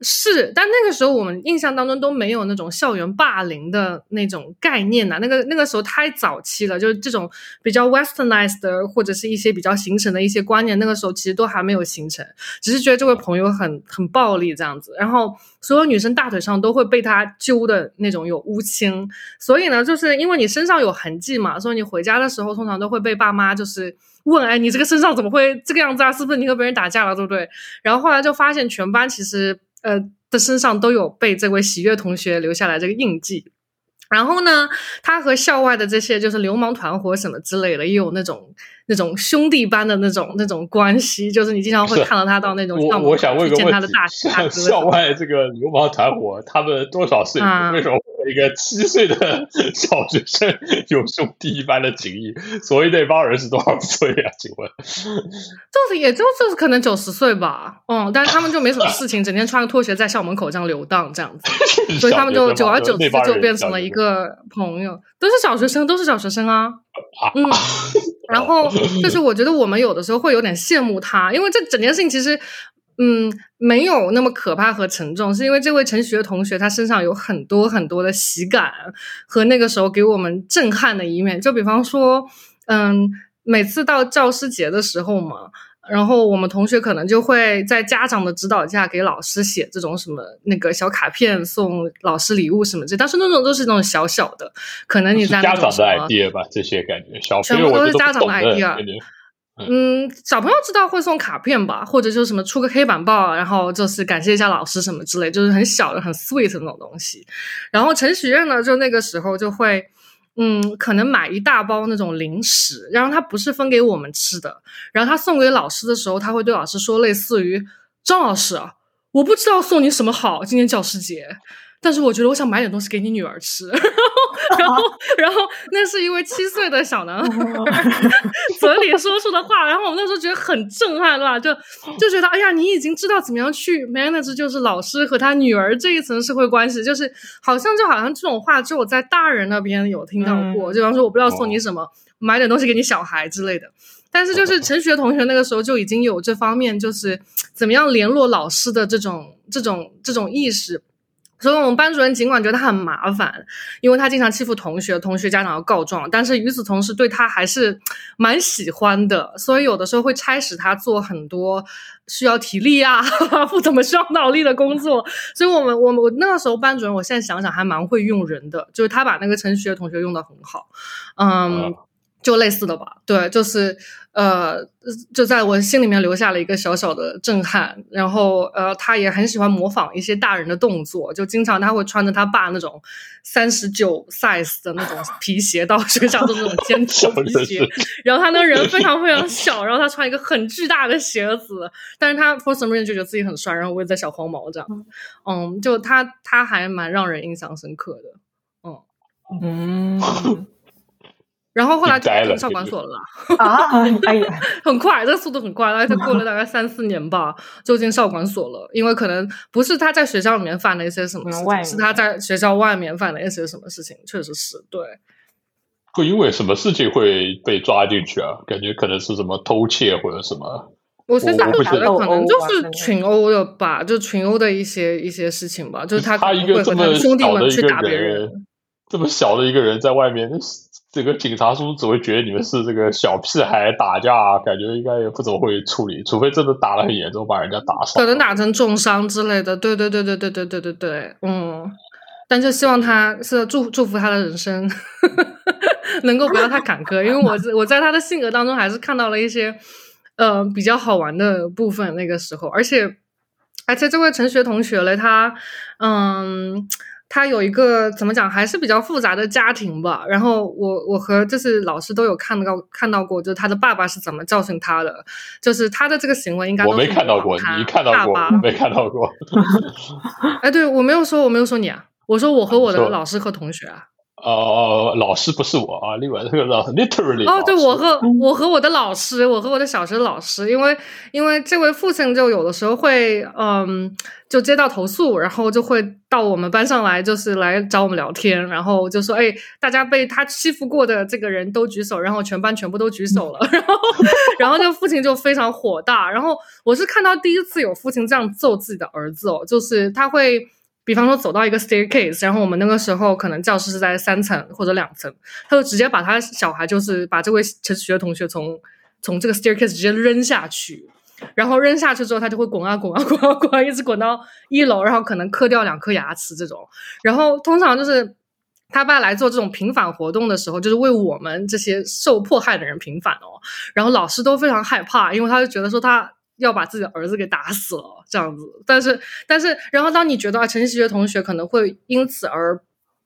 是，但那个时候我们印象当中都没有那种校园霸凌的那种概念呐。那个那个时候太早期了，就是这种比较 westernized 的或者是一些比较形成的一些观念，那个时候其实都还没有形成，只是觉得这位朋友很很暴力这样子。然后所有女生大腿上都会被他揪的那种有乌青，所以呢，就是因为你身上有痕迹嘛，所以你回家的时候通常都会被爸妈就是问，哎，你这个身上怎么会这个样子啊？是不是你和别人打架了，对不对？然后后来就发现全班其实。呃，的身上都有被这位喜悦同学留下来这个印记。然后呢，他和校外的这些就是流氓团伙什么之类的，也有那种那种兄弟般的那种那种关系。就是你经常会看到他到那种我我想问个问题：像校外这个流氓团伙，他们多少岁？为什么？一个七岁的小学生有兄弟一般的情谊，所以那帮人是多少岁啊？请问，就是也就就是可能九十岁吧，嗯，但是他们就没什么事情，整天穿个拖鞋在校门口这样流荡这样子，所以他们就久而久之就变成了一个朋友，都是小学生，都是小学生啊，嗯，然后就是我觉得我们有的时候会有点羡慕他，因为这整件事情其实。嗯，没有那么可怕和沉重，是因为这位陈学同学他身上有很多很多的喜感和那个时候给我们震撼的一面。就比方说，嗯，每次到教师节的时候嘛，然后我们同学可能就会在家长的指导下给老师写这种什么那个小卡片，送老师礼物什么这。但是那种都是那种小小的，可能你在家长的 idea 吧，这些感觉小朋友都是家长的 idea。嗯，小朋友知道会送卡片吧，或者就是什么出个黑板报，然后就是感谢一下老师什么之类，就是很小的、很 sweet 那种东西。然后陈许愿呢，就那个时候就会，嗯，可能买一大包那种零食，然后他不是分给我们吃的，然后他送给老师的时候，他会对老师说类似于：“张老师，我不知道送你什么好，今天教师节。”但是我觉得我想买点东西给你女儿吃，然后 然后那是一位七岁的小男孩 嘴里说出的话，然后我那时候觉得很震撼，对吧？就就觉得哎呀，你已经知道怎么样去 manage，就是老师和他女儿这一层社会关系，就是好像就好像这种话只有在大人那边有听到过，就比方说我不知道送你什么，买点东西给你小孩之类的。但是就是陈学同学那个时候就已经有这方面，就是怎么样联络老师的这种这种这种意识。所以，我们班主任尽管觉得他很麻烦，因为他经常欺负同学，同学家长要告状，但是与此同时，对他还是蛮喜欢的。所以，有的时候会差使他做很多需要体力啊，不怎么需要脑力的工作。所以，我们，我们，我那个时候班主任，我现在想想还蛮会用人的，就是他把那个陈学同学用的很好，嗯。就类似的吧，对，就是呃，就在我心里面留下了一个小小的震撼。然后呃，他也很喜欢模仿一些大人的动作，就经常他会穿着他爸那种三十九 size 的那种皮鞋到学校的那种尖头 皮鞋。然后他那个人非常非常小，然后他穿一个很巨大的鞋子，但是他 for some reason 就觉得自己很帅，然后围在小黄毛这样。嗯，就他他还蛮让人印象深刻的。嗯嗯。然后后来就进少管所了 啊！哎呀，很快，这个速度很快，大概过了大概三四年吧，就进少管所了。因为可能不是他在学校里面犯了一些什么事情，是他在学校外面犯了一些什么事情，确实是对。会因为什么事情会被抓进去啊？感觉可能是什么偷窃或者什么。我是觉得可能就是群殴的吧，就群殴的一些一些事情吧。就是他他一个这么兄弟们去打别人，这么小的一个人在外面。这个警察叔只会觉得你们是这个小屁孩打架，感觉应该也不怎么会处理，除非真的打得很严重，把人家打伤，可能打成重伤之类的。对对对对对对对对对，嗯。但就希望他是祝祝福他的人生 能够不要太坎坷，因为我 我在他的性格当中还是看到了一些呃比较好玩的部分。那个时候，而且而且这位陈学同学嘞，他嗯。他有一个怎么讲，还是比较复杂的家庭吧。然后我我和就是老师都有看到看到过，就是他的爸爸是怎么教训他的，就是他的这个行为应该我没看到过，你看到过没看到过？哎，对我没有说，我没有说你啊，我说我和我的老师和同学啊。哦，老师不是我啊，另外这个老师 literally 哦，对我和我和我的老师，我和我的小学老师，因为因为这位父亲就有的时候会嗯，就接到投诉，然后就会到我们班上来，就是来找我们聊天，然后就说，哎，大家被他欺负过的这个人都举手，然后全班全部都举手了，然后然后就父亲就非常火大，然后我是看到第一次有父亲这样揍自己的儿子哦，就是他会。比方说走到一个 staircase，然后我们那个时候可能教室是在三层或者两层，他就直接把他小孩就是把这位陈学同学从从这个 staircase 直接扔下去，然后扔下去之后他就会滚啊滚啊滚啊滚啊，一直滚到一楼，然后可能磕掉两颗牙齿这种。然后通常就是他爸来做这种平反活动的时候，就是为我们这些受迫害的人平反哦。然后老师都非常害怕，因为他就觉得说他。要把自己的儿子给打死了，这样子。但是，但是，然后当你觉得啊，陈曦学同学可能会因此而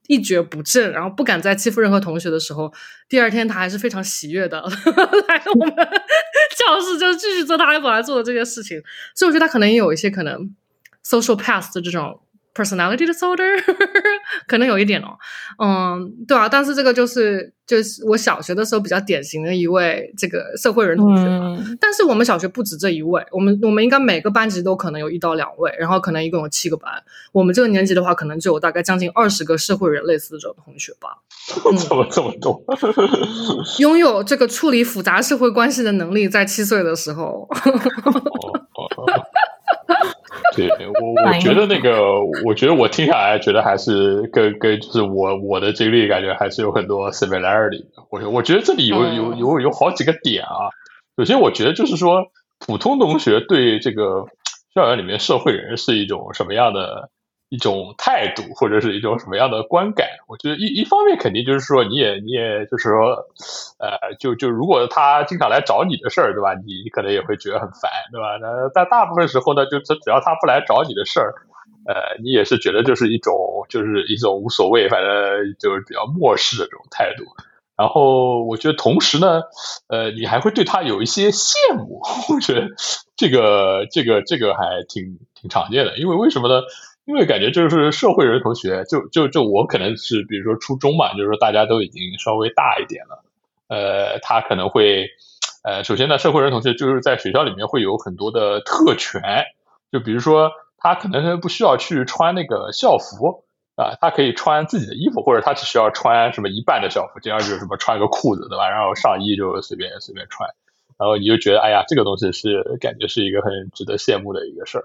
一蹶不振，然后不敢再欺负任何同学的时候，第二天他还是非常喜悦的 来我们教室，就继续做他本来做的这些事情。所以，我觉得他可能也有一些可能 social past 的这种。Personality disorder 可能有一点哦，嗯，对啊，但是这个就是就是我小学的时候比较典型的一位这个社会人同学嘛。但是我们小学不止这一位，我们我们应该每个班级都可能有一到两位，然后可能一共有七个班。我们这个年级的话，可能就有大概将近二十个社会人类似的这种同学吧。怎么这么多？拥有这个处理复杂社会关系的能力，在七岁的时候。对我，我觉得那个，我觉得我听下来，觉得还是跟跟就是我我的经历，感觉还是有很多 similarity。我我觉得这里有有有有好几个点啊。首先，我觉得就是说，普通同学对这个校园里面社会人是一种什么样的？一种态度或者是一种什么样的观感？我觉得一一方面肯定就是说，你也你也就是说，呃，就就如果他经常来找你的事儿，对吧？你你可能也会觉得很烦，对吧？那但大部分时候呢，就只只要他不来找你的事儿，呃，你也是觉得就是一种就是一种无所谓，反正就是比较漠视的这种态度。然后我觉得同时呢，呃，你还会对他有一些羡慕。我觉得这个这个这个还挺挺常见的，因为为什么呢？因为感觉就是社会人同学，就就就我可能是比如说初中嘛，就是说大家都已经稍微大一点了，呃，他可能会，呃，首先呢，社会人同学就是在学校里面会有很多的特权，就比如说他可能不需要去穿那个校服啊，他可以穿自己的衣服，或者他只需要穿什么一半的校服，这样就是什么穿个裤子对吧，然后上衣就随便随便穿。然后你就觉得，哎呀，这个东西是感觉是一个很值得羡慕的一个事儿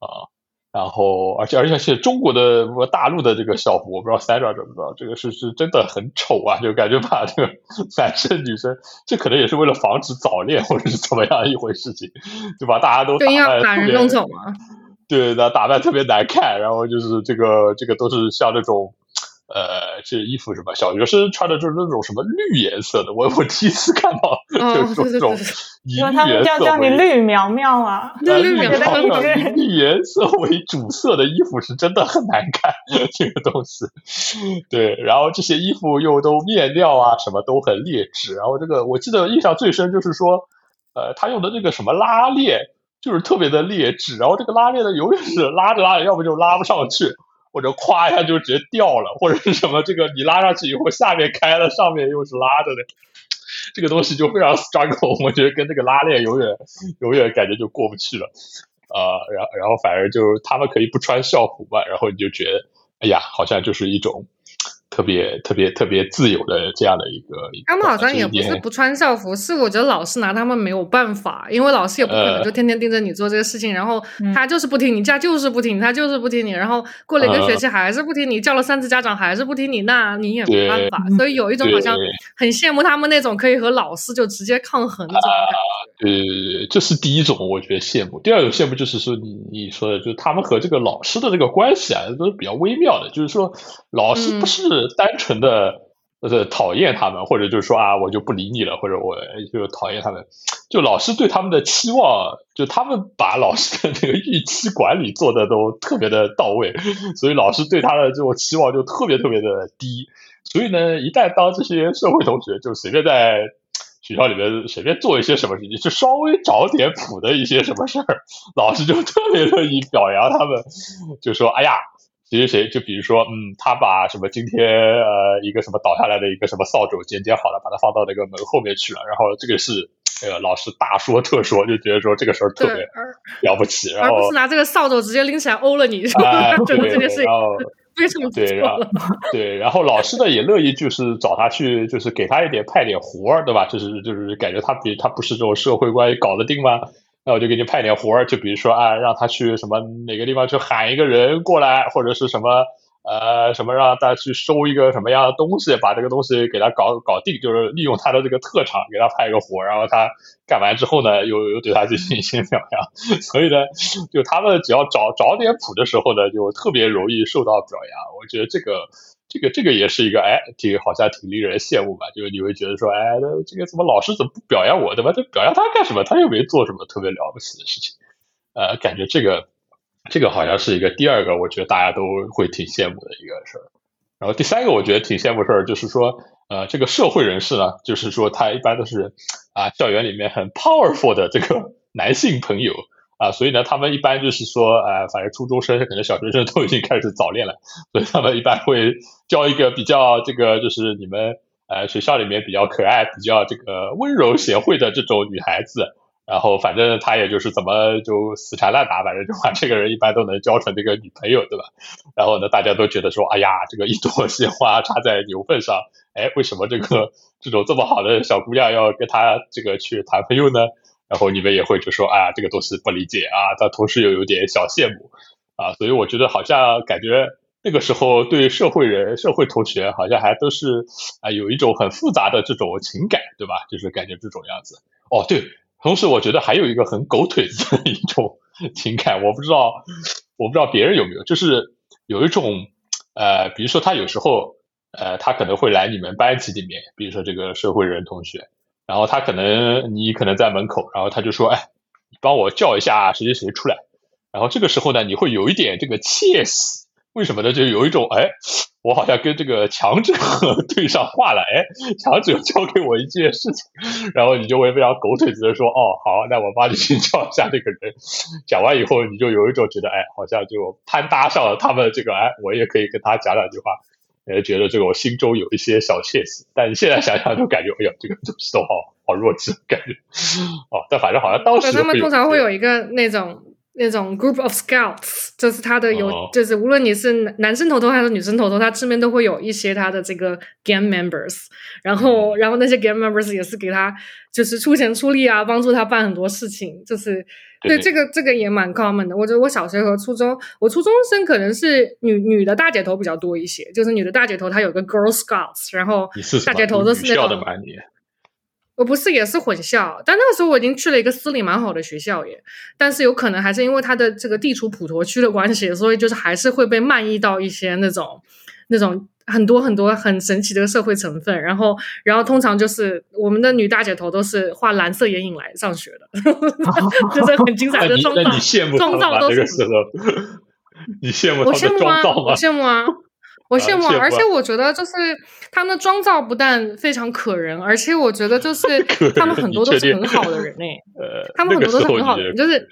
啊。然后，而且而且是中国的大陆的这个校服，我不知道 Sandra 知不知道，这个是是真的很丑啊，就感觉把这个 男生女生，这可能也是为了防止早恋或者是怎么样一回事情，就把大家都对要把人弄走吗？对，那打扮特别难看，然后就是这个这个都是像那种。呃，这衣服什么？小学生穿的就是那种什么绿颜色的，我我第一次看到，就是这种以他们叫叫你绿苗苗啊，绿苗苗，以绿颜色为主色的衣服是真的很难看，这个东西。对，然后这些衣服又都面料啊什么都很劣质，然后这个我记得印象最深就是说，呃，他用的那个什么拉链就是特别的劣质，然后这个拉链呢永远是拉着拉着，要不就拉不上去。或者咵一下就直接掉了，或者是什么？这个你拉上去以后，下面开了，上面又是拉着的，这个东西就非常 struggle。我觉得跟这个拉链永远永远感觉就过不去了啊。然后然后反而就是他们可以不穿校服嘛，然后你就觉得哎呀，好像就是一种。特别特别特别自由的这样的一个，他们好像也不是不穿校服，是我觉得老师拿他们没有办法，因为老师也不可能就天天盯着你做这个事情，然后他就是不听你，家就是不听他就是不听你，然后过了一个学期还是不听你，叫了三次家长还是不听你，那你也没办法。所以有一种好像很羡慕他们那种可以和老师就直接抗衡的这种感觉。呃，这是第一种，我觉得羡慕。第二种羡慕就是说你你说的，就是他们和这个老师的这个关系啊，都是比较微妙的，就是说老师不是。单纯的呃讨厌他们，或者就是说啊，我就不理你了，或者我就讨厌他们。就老师对他们的期望，就他们把老师的那个预期管理做的都特别的到位，所以老师对他的这种期望就特别特别的低。所以呢，一旦当这些社会同学就随便在学校里面随便做一些什么事情，就稍微找点谱的一些什么事儿，老师就特别乐意表扬他们，就说哎呀。谁谁谁，就比如说，嗯，他把什么今天呃一个什么倒下来的一个什么扫帚剪剪好了，把它放到那个门后面去了，然后这个是呃老师大说特说，就觉得说这个事儿特别了不起，然后而不是拿这个扫帚直接拎起来殴了你，是吧？整个这件事情非常对，然后对，然后老师呢也乐意就是找他去，就是给他一点派点活儿，对吧？就是就是感觉他比他不是这种社会关系搞得定吗？那我就给你派点活儿，就比如说啊，让他去什么哪个地方去喊一个人过来，或者是什么呃什么让他去收一个什么样的东西，把这个东西给他搞搞定，就是利用他的这个特长给他派一个活儿，然后他干完之后呢，又又对他进行一些表扬。所以呢，就他们只要找找点谱的时候呢，就特别容易受到表扬。我觉得这个。这个这个也是一个哎，这个好像挺令人羡慕吧？就是你会觉得说，哎，那这个怎么老师怎么不表扬我，对吧？这表扬他干什么？他又没做什么特别了不起的事情。呃，感觉这个这个好像是一个第二个，我觉得大家都会挺羡慕的一个事儿。然后第三个，我觉得挺羡慕事儿，就是说，呃，这个社会人士呢，就是说他一般都是啊，校园里面很 powerful 的这个 男性朋友。啊，所以呢，他们一般就是说，呃，反正初中生可能小学生都已经开始早恋了，所以他们一般会交一个比较这个，就是你们呃学校里面比较可爱、比较这个温柔贤惠的这种女孩子，然后反正他也就是怎么就死缠烂打，反正就把这个人一般都能交成这个女朋友，对吧？然后呢，大家都觉得说，哎呀，这个一朵鲜花插在牛粪上，哎，为什么这个这种这么好的小姑娘要跟他这个去谈朋友呢？然后你们也会就说，哎呀，这个东西不理解啊，但同时又有点小羡慕啊，所以我觉得好像感觉那个时候对社会人、社会同学好像还都是啊有一种很复杂的这种情感，对吧？就是感觉这种样子。哦，对，同时我觉得还有一个很狗腿子的一种情感，我不知道，我不知道别人有没有，就是有一种呃，比如说他有时候呃，他可能会来你们班级里面，比如说这个社会人同学。然后他可能，你可能在门口，然后他就说：“哎，你帮我叫一下谁谁谁出来。”然后这个时候呢，你会有一点这个窃喜，为什么呢？就有一种哎，我好像跟这个强者 对上话了，哎，强者交给我一件事情，然后你就会非常狗腿子的说：“哦，好，那我帮你去叫一下这个人。”讲完以后，你就有一种觉得哎，好像就攀搭上了他们这个，哎，我也可以跟他讲两句话。也觉得这个我心中有一些小窃喜，但你现在想想就感觉，哎呀，这个东西都好好弱智感觉。哦，但反正好像当时他们通常会有一个那种那种 group of scouts，就是他的有，就是无论你是男生头头还是女生头头，他身边都会有一些他的这个 gang members，然后然后那些 gang members 也是给他就是出钱出力啊，帮助他办很多事情，就是对这个这个也蛮 common 的。我觉得我小学和初中，我初中生可能是女女的大姐头比较多一些，就是女的大姐头她有个 girl scouts，然后大姐头都是那种。我不是也是混校，但那个时候我已经去了一个私立蛮好的学校耶。但是有可能还是因为它的这个地处普陀区的关系，所以就是还是会被漫溢到一些那种那种很多很多很神奇的社会成分。然后，然后通常就是我们的女大姐头都是画蓝色眼影来上学的，就是很精彩的妆造。妆造都是 你羡慕我羡慕啊，我羡慕啊。我羡慕，而且我觉得就是他们的妆造不但非常可人，而且我觉得就是他们很多都是很好的人诶，他们很多都是很好的人，就是。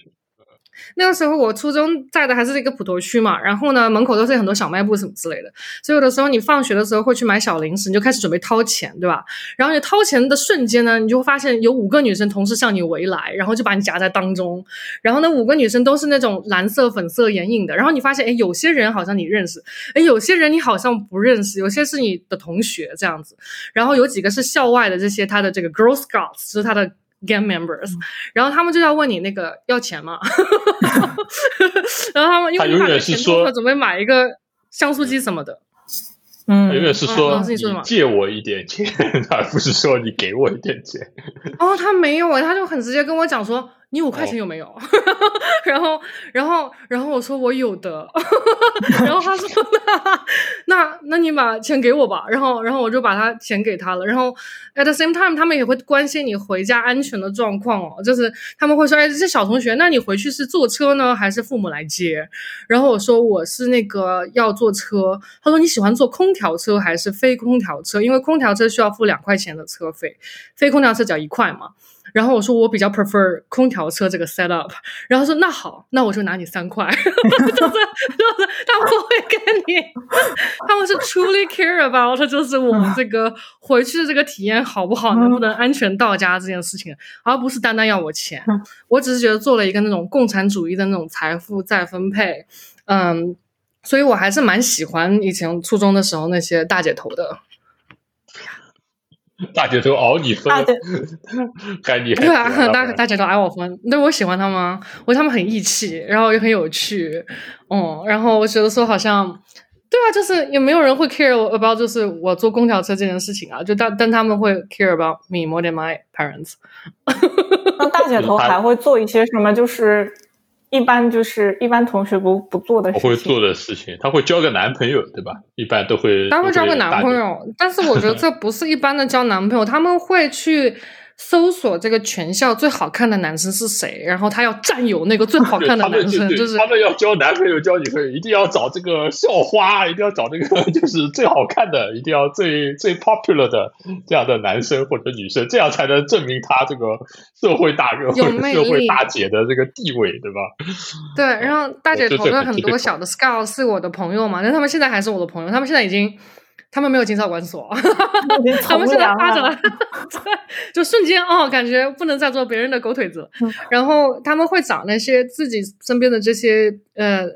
那个时候我初中在的还是一个普陀区嘛，然后呢门口都是很多小卖部什么之类的，所以有的时候你放学的时候会去买小零食，你就开始准备掏钱，对吧？然后你掏钱的瞬间呢，你就会发现有五个女生同时向你围来，然后就把你夹在当中。然后那五个女生都是那种蓝色、粉色眼影的，然后你发现，哎，有些人好像你认识，哎，有些人你好像不认识，有些是你的同学这样子。然后有几个是校外的这些他的这个 Girl Scouts，就是他的。Gang members，然后他们就要问你那个要钱吗，然后他们因为你把钱多了，准备买一个像素机什么的，嗯，永远是说你借我一点钱，而不是说你给我一点钱。哦，他没有，他就很直接跟我讲说。你五块钱有没有？然后，然后，然后我说我有的。然后他说：“ 那那那你把钱给我吧。”然后，然后我就把他钱给他了。然后，at the same time，他们也会关心你回家安全的状况哦。就是他们会说：“哎，这小同学，那你回去是坐车呢，还是父母来接？”然后我说：“我是那个要坐车。”他说：“你喜欢坐空调车还是非空调车？因为空调车需要付两块钱的车费，非空调车只要一块嘛。”然后我说我比较 prefer 空调车这个 set up，然后说那好，那我就拿你三块，就是就是他们会跟你，他们是 truly care about，就是我们这个回去的这个体验好不好，能不能安全到家这件事情，而不是单单要我钱。我只是觉得做了一个那种共产主义的那种财富再分配，嗯，所以我还是蛮喜欢以前初中的时候那些大姐头的。大姐头熬你分，该你对啊，大大姐头挨我分，那我喜欢他们，我觉得他们很义气，然后也很有趣，嗯，然后我觉得说好像，对啊，就是也没有人会 care about 就是我坐公交车这件事情啊，就但但他们会 care about me more than my parents。那大姐头还会做一些什么？就是。一般就是一般同学不不做的事情，会做的事情，他会交个男朋友，对吧？一般都会，他会交个男朋友，但是我觉得这不是一般的交男朋友，他们会去。搜索这个全校最好看的男生是谁，然后他要占有那个最好看的男生，就是他们要交男朋友交女朋友，一定要找这个校花，一定要找这个 就是最好看的，一定要最最 popular 的这样的男生或者女生，这样才能证明他这个社会大哥、社会大姐的这个地位，对吧？对，然后大姐头的很多小的 scout 是我的朋友嘛，但他们现在还是我的朋友，他们现在已经。他们没有进少管所，他们现在发展了，就瞬间哦，感觉不能再做别人的狗腿子。然后他们会找那些自己身边的这些呃，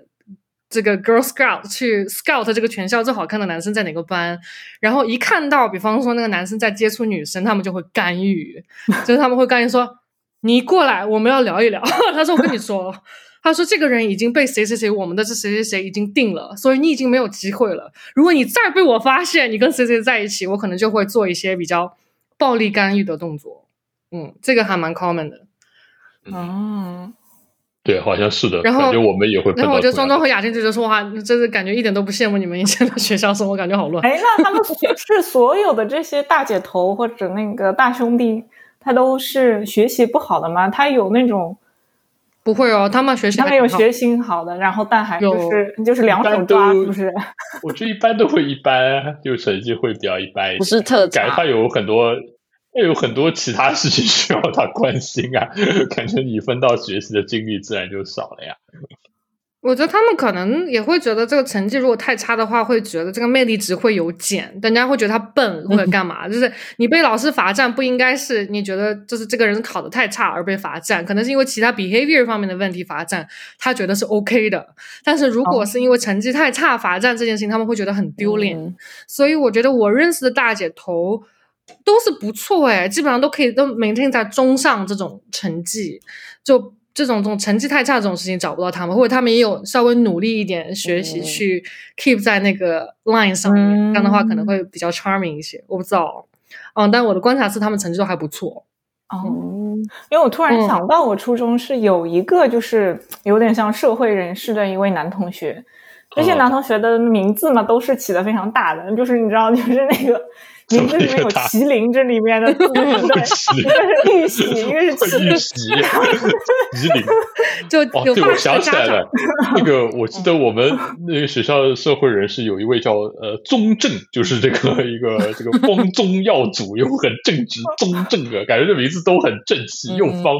这个 girl scout 去 scout 这个全校最好看的男生在哪个班。然后一看到，比方说那个男生在接触女生，他们就会干预，就是他们会干预说：“你过来，我们要聊一聊。” 他说：“我跟你说。”他说：“这个人已经被谁谁谁，我们的这谁谁谁已经定了，所以你已经没有机会了。如果你再被我发现你跟谁谁在一起，我可能就会做一些比较暴力干预的动作。嗯，这个还蛮 common 的。哦，对，好像是的。然后我们也会。然后我觉得庄庄和雅静就说话，真是感觉一点都不羡慕你们以前的学校生活，感觉好乱。哎，那他们是所有的这些大姐头或者那个大兄弟，他都是学习不好的吗？他有那种？不会哦，他们学习他们有学习好的，然后但还就是就是两手抓，是不是？我觉得一般都会一般，就成绩会比较一般，不是特感觉他有很多，有很多其他事情需要他关心啊，感觉你分到学习的精力自然就少了呀。我觉得他们可能也会觉得这个成绩如果太差的话，会觉得这个魅力值会有减，人家会觉得他笨或者干嘛。就是你被老师罚站，不应该是你觉得就是这个人考的太差而被罚站，可能是因为其他 behavior 方面的问题罚站，他觉得是 OK 的。但是如果是因为成绩太差罚站这件事情，他们会觉得很丢脸。所以我觉得我认识的大姐头都是不错哎，基本上都可以都 maintain 在中上这种成绩，就。这种这种成绩太差这种事情找不到他们，或者他们也有稍微努力一点学习去 keep 在那个 line 上面，这样的话可能会比较 charming 一些。我不知道，嗯，但我的观察是他们成绩都还不错。哦，因为我突然想到，我初中是有一个就是有点像社会人士的一位男同学，这些男同学的名字嘛都是起的非常大的，就是你知道，就是那个。名字里面有麒麟，这里面的 对，一个是玉玺，一个是玉玺，麒麟。就哦，对，我想起来了，那个我记得我们那个学校的社会人士有一位叫呃宗正，就是这个一个这个光宗耀祖又很正直，宗正的感觉这名字都很正气，又方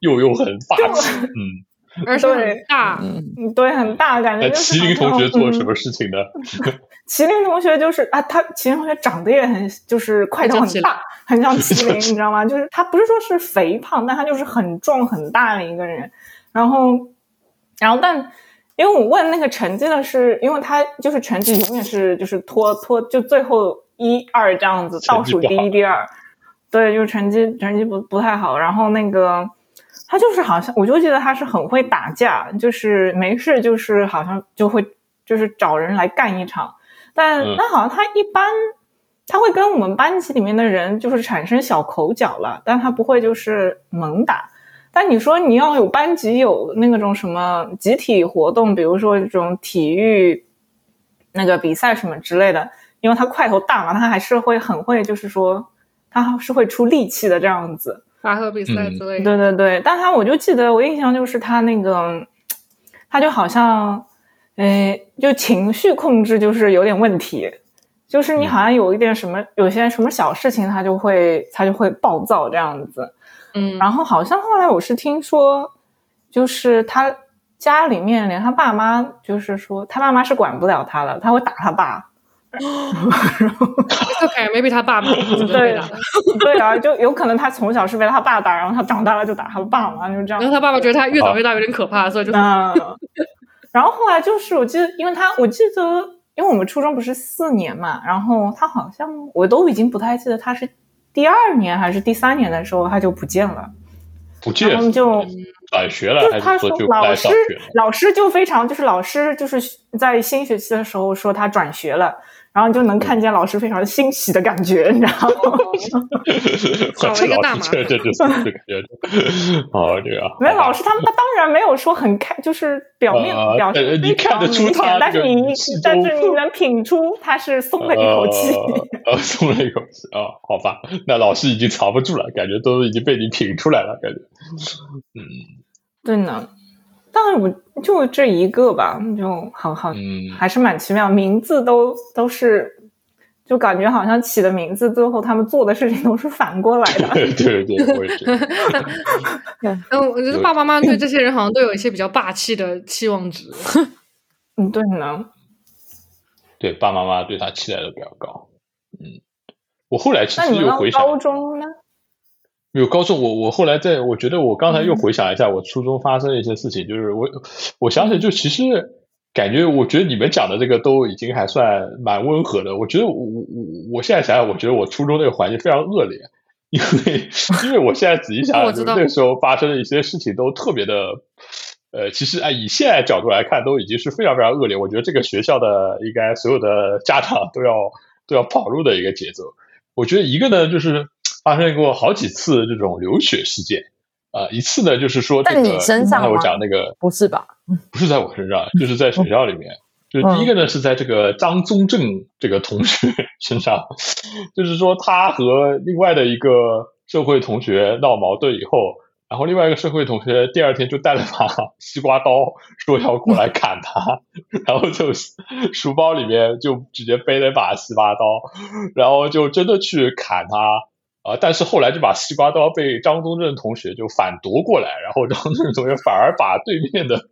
又又很霸气，嗯。而且很大，嗯，对，很大，感觉。麒麟同学做了什么事情呢？麒麟同学就是啊，他麒麟同学长得也很，就是块头很大，很像 麒麟，你知道吗？就是他不是说是肥胖，但他就是很壮很大的一个人。然后，然后，但因为我问那个成绩的是，因为他就是成绩永远是就是拖拖，就最后一二这样子，倒数第一、第二，对，就是成绩成绩不不太好。然后那个。他就是好像，我就记得他是很会打架，就是没事就是好像就会就是找人来干一场，但但好像他一般他会跟我们班级里面的人就是产生小口角了，但他不会就是猛打。但你说你要有班级有那种什么集体活动，比如说这种体育那个比赛什么之类的，因为他块头大嘛，他还是会很会，就是说他是会出力气的这样子。拔河比赛之类的，对对对，但他我就记得我印象就是他那个，他就好像，哎，就情绪控制就是有点问题，就是你好像有一点什么，有些什么小事情他就会他就会暴躁这样子，嗯，然后好像后来我是听说，就是他家里面连他爸妈就是说他爸妈是管不了他的，他会打他爸。OK，maybe 他爸爸对对啊，就有可能他从小是被他爸打，然后他长大了就打他爸嘛，就这样。然后他爸爸觉得他越长越大有点可怕，所以就嗯。然后后来就是我记得，因为他我记得，因为我们初中不是四年嘛，然后他好像我都已经不太记得他是第二年还是第三年的时候他就不见了，不见就。转学了，就是他说老师老师就非常就是老师就是在新学期的时候说他转学了。然后你就能看见老师非常欣喜的感觉，你知道吗？少了一个大麻这这这感觉，哦，这个。没有老师，他们他当然没有说很开，就是表面表现你看得出他，但是你但是你能品出他是松了一口气，呃，松了一口气啊，好吧，那老师已经藏不住了，感觉都已经被你品出来了，感觉，嗯，对呢。但是我就这一个吧，就好好，嗯，还是蛮奇妙。名字都都是，就感觉好像起的名字，最后他们做的事情都是反过来的。对对对，我也觉得。嗯，我觉得爸爸妈妈对这些人好像都有一些比较霸气的期望值。嗯，对呢。对，爸爸妈妈对他期待都比较高。嗯，我后来其实又回想，高中呢？有高中，我我后来在，我觉得我刚才又回想一下我初中发生的一些事情，就是我我想起就其实感觉，我觉得你们讲的这个都已经还算蛮温和的。我觉得我我我我现在想想，我觉得我初中那个环境非常恶劣，因为因为我现在仔细想想，那个时候发生的一些事情都特别的，呃，其实哎，以现在角度来看，都已经是非常非常恶劣。我觉得这个学校的应该所有的家长都要都要跑路的一个节奏。我觉得一个呢就是。发生过好几次这种流血事件，啊，一次呢就是说，在你身上我讲那个不是吧？不是在我身上，就是在学校里面。就是第一个呢是在这个张宗正这个同学身上，就是说他和另外的一个社会同学闹矛盾以后，然后另外一个社会同学第二天就带了把西瓜刀，说要过来砍他，然后就书包里面就直接背了一把西瓜刀，然后就真的去砍他。啊！但是后来这把西瓜刀被张宗正同学就反夺过来，然后张宗正同学反而把对面的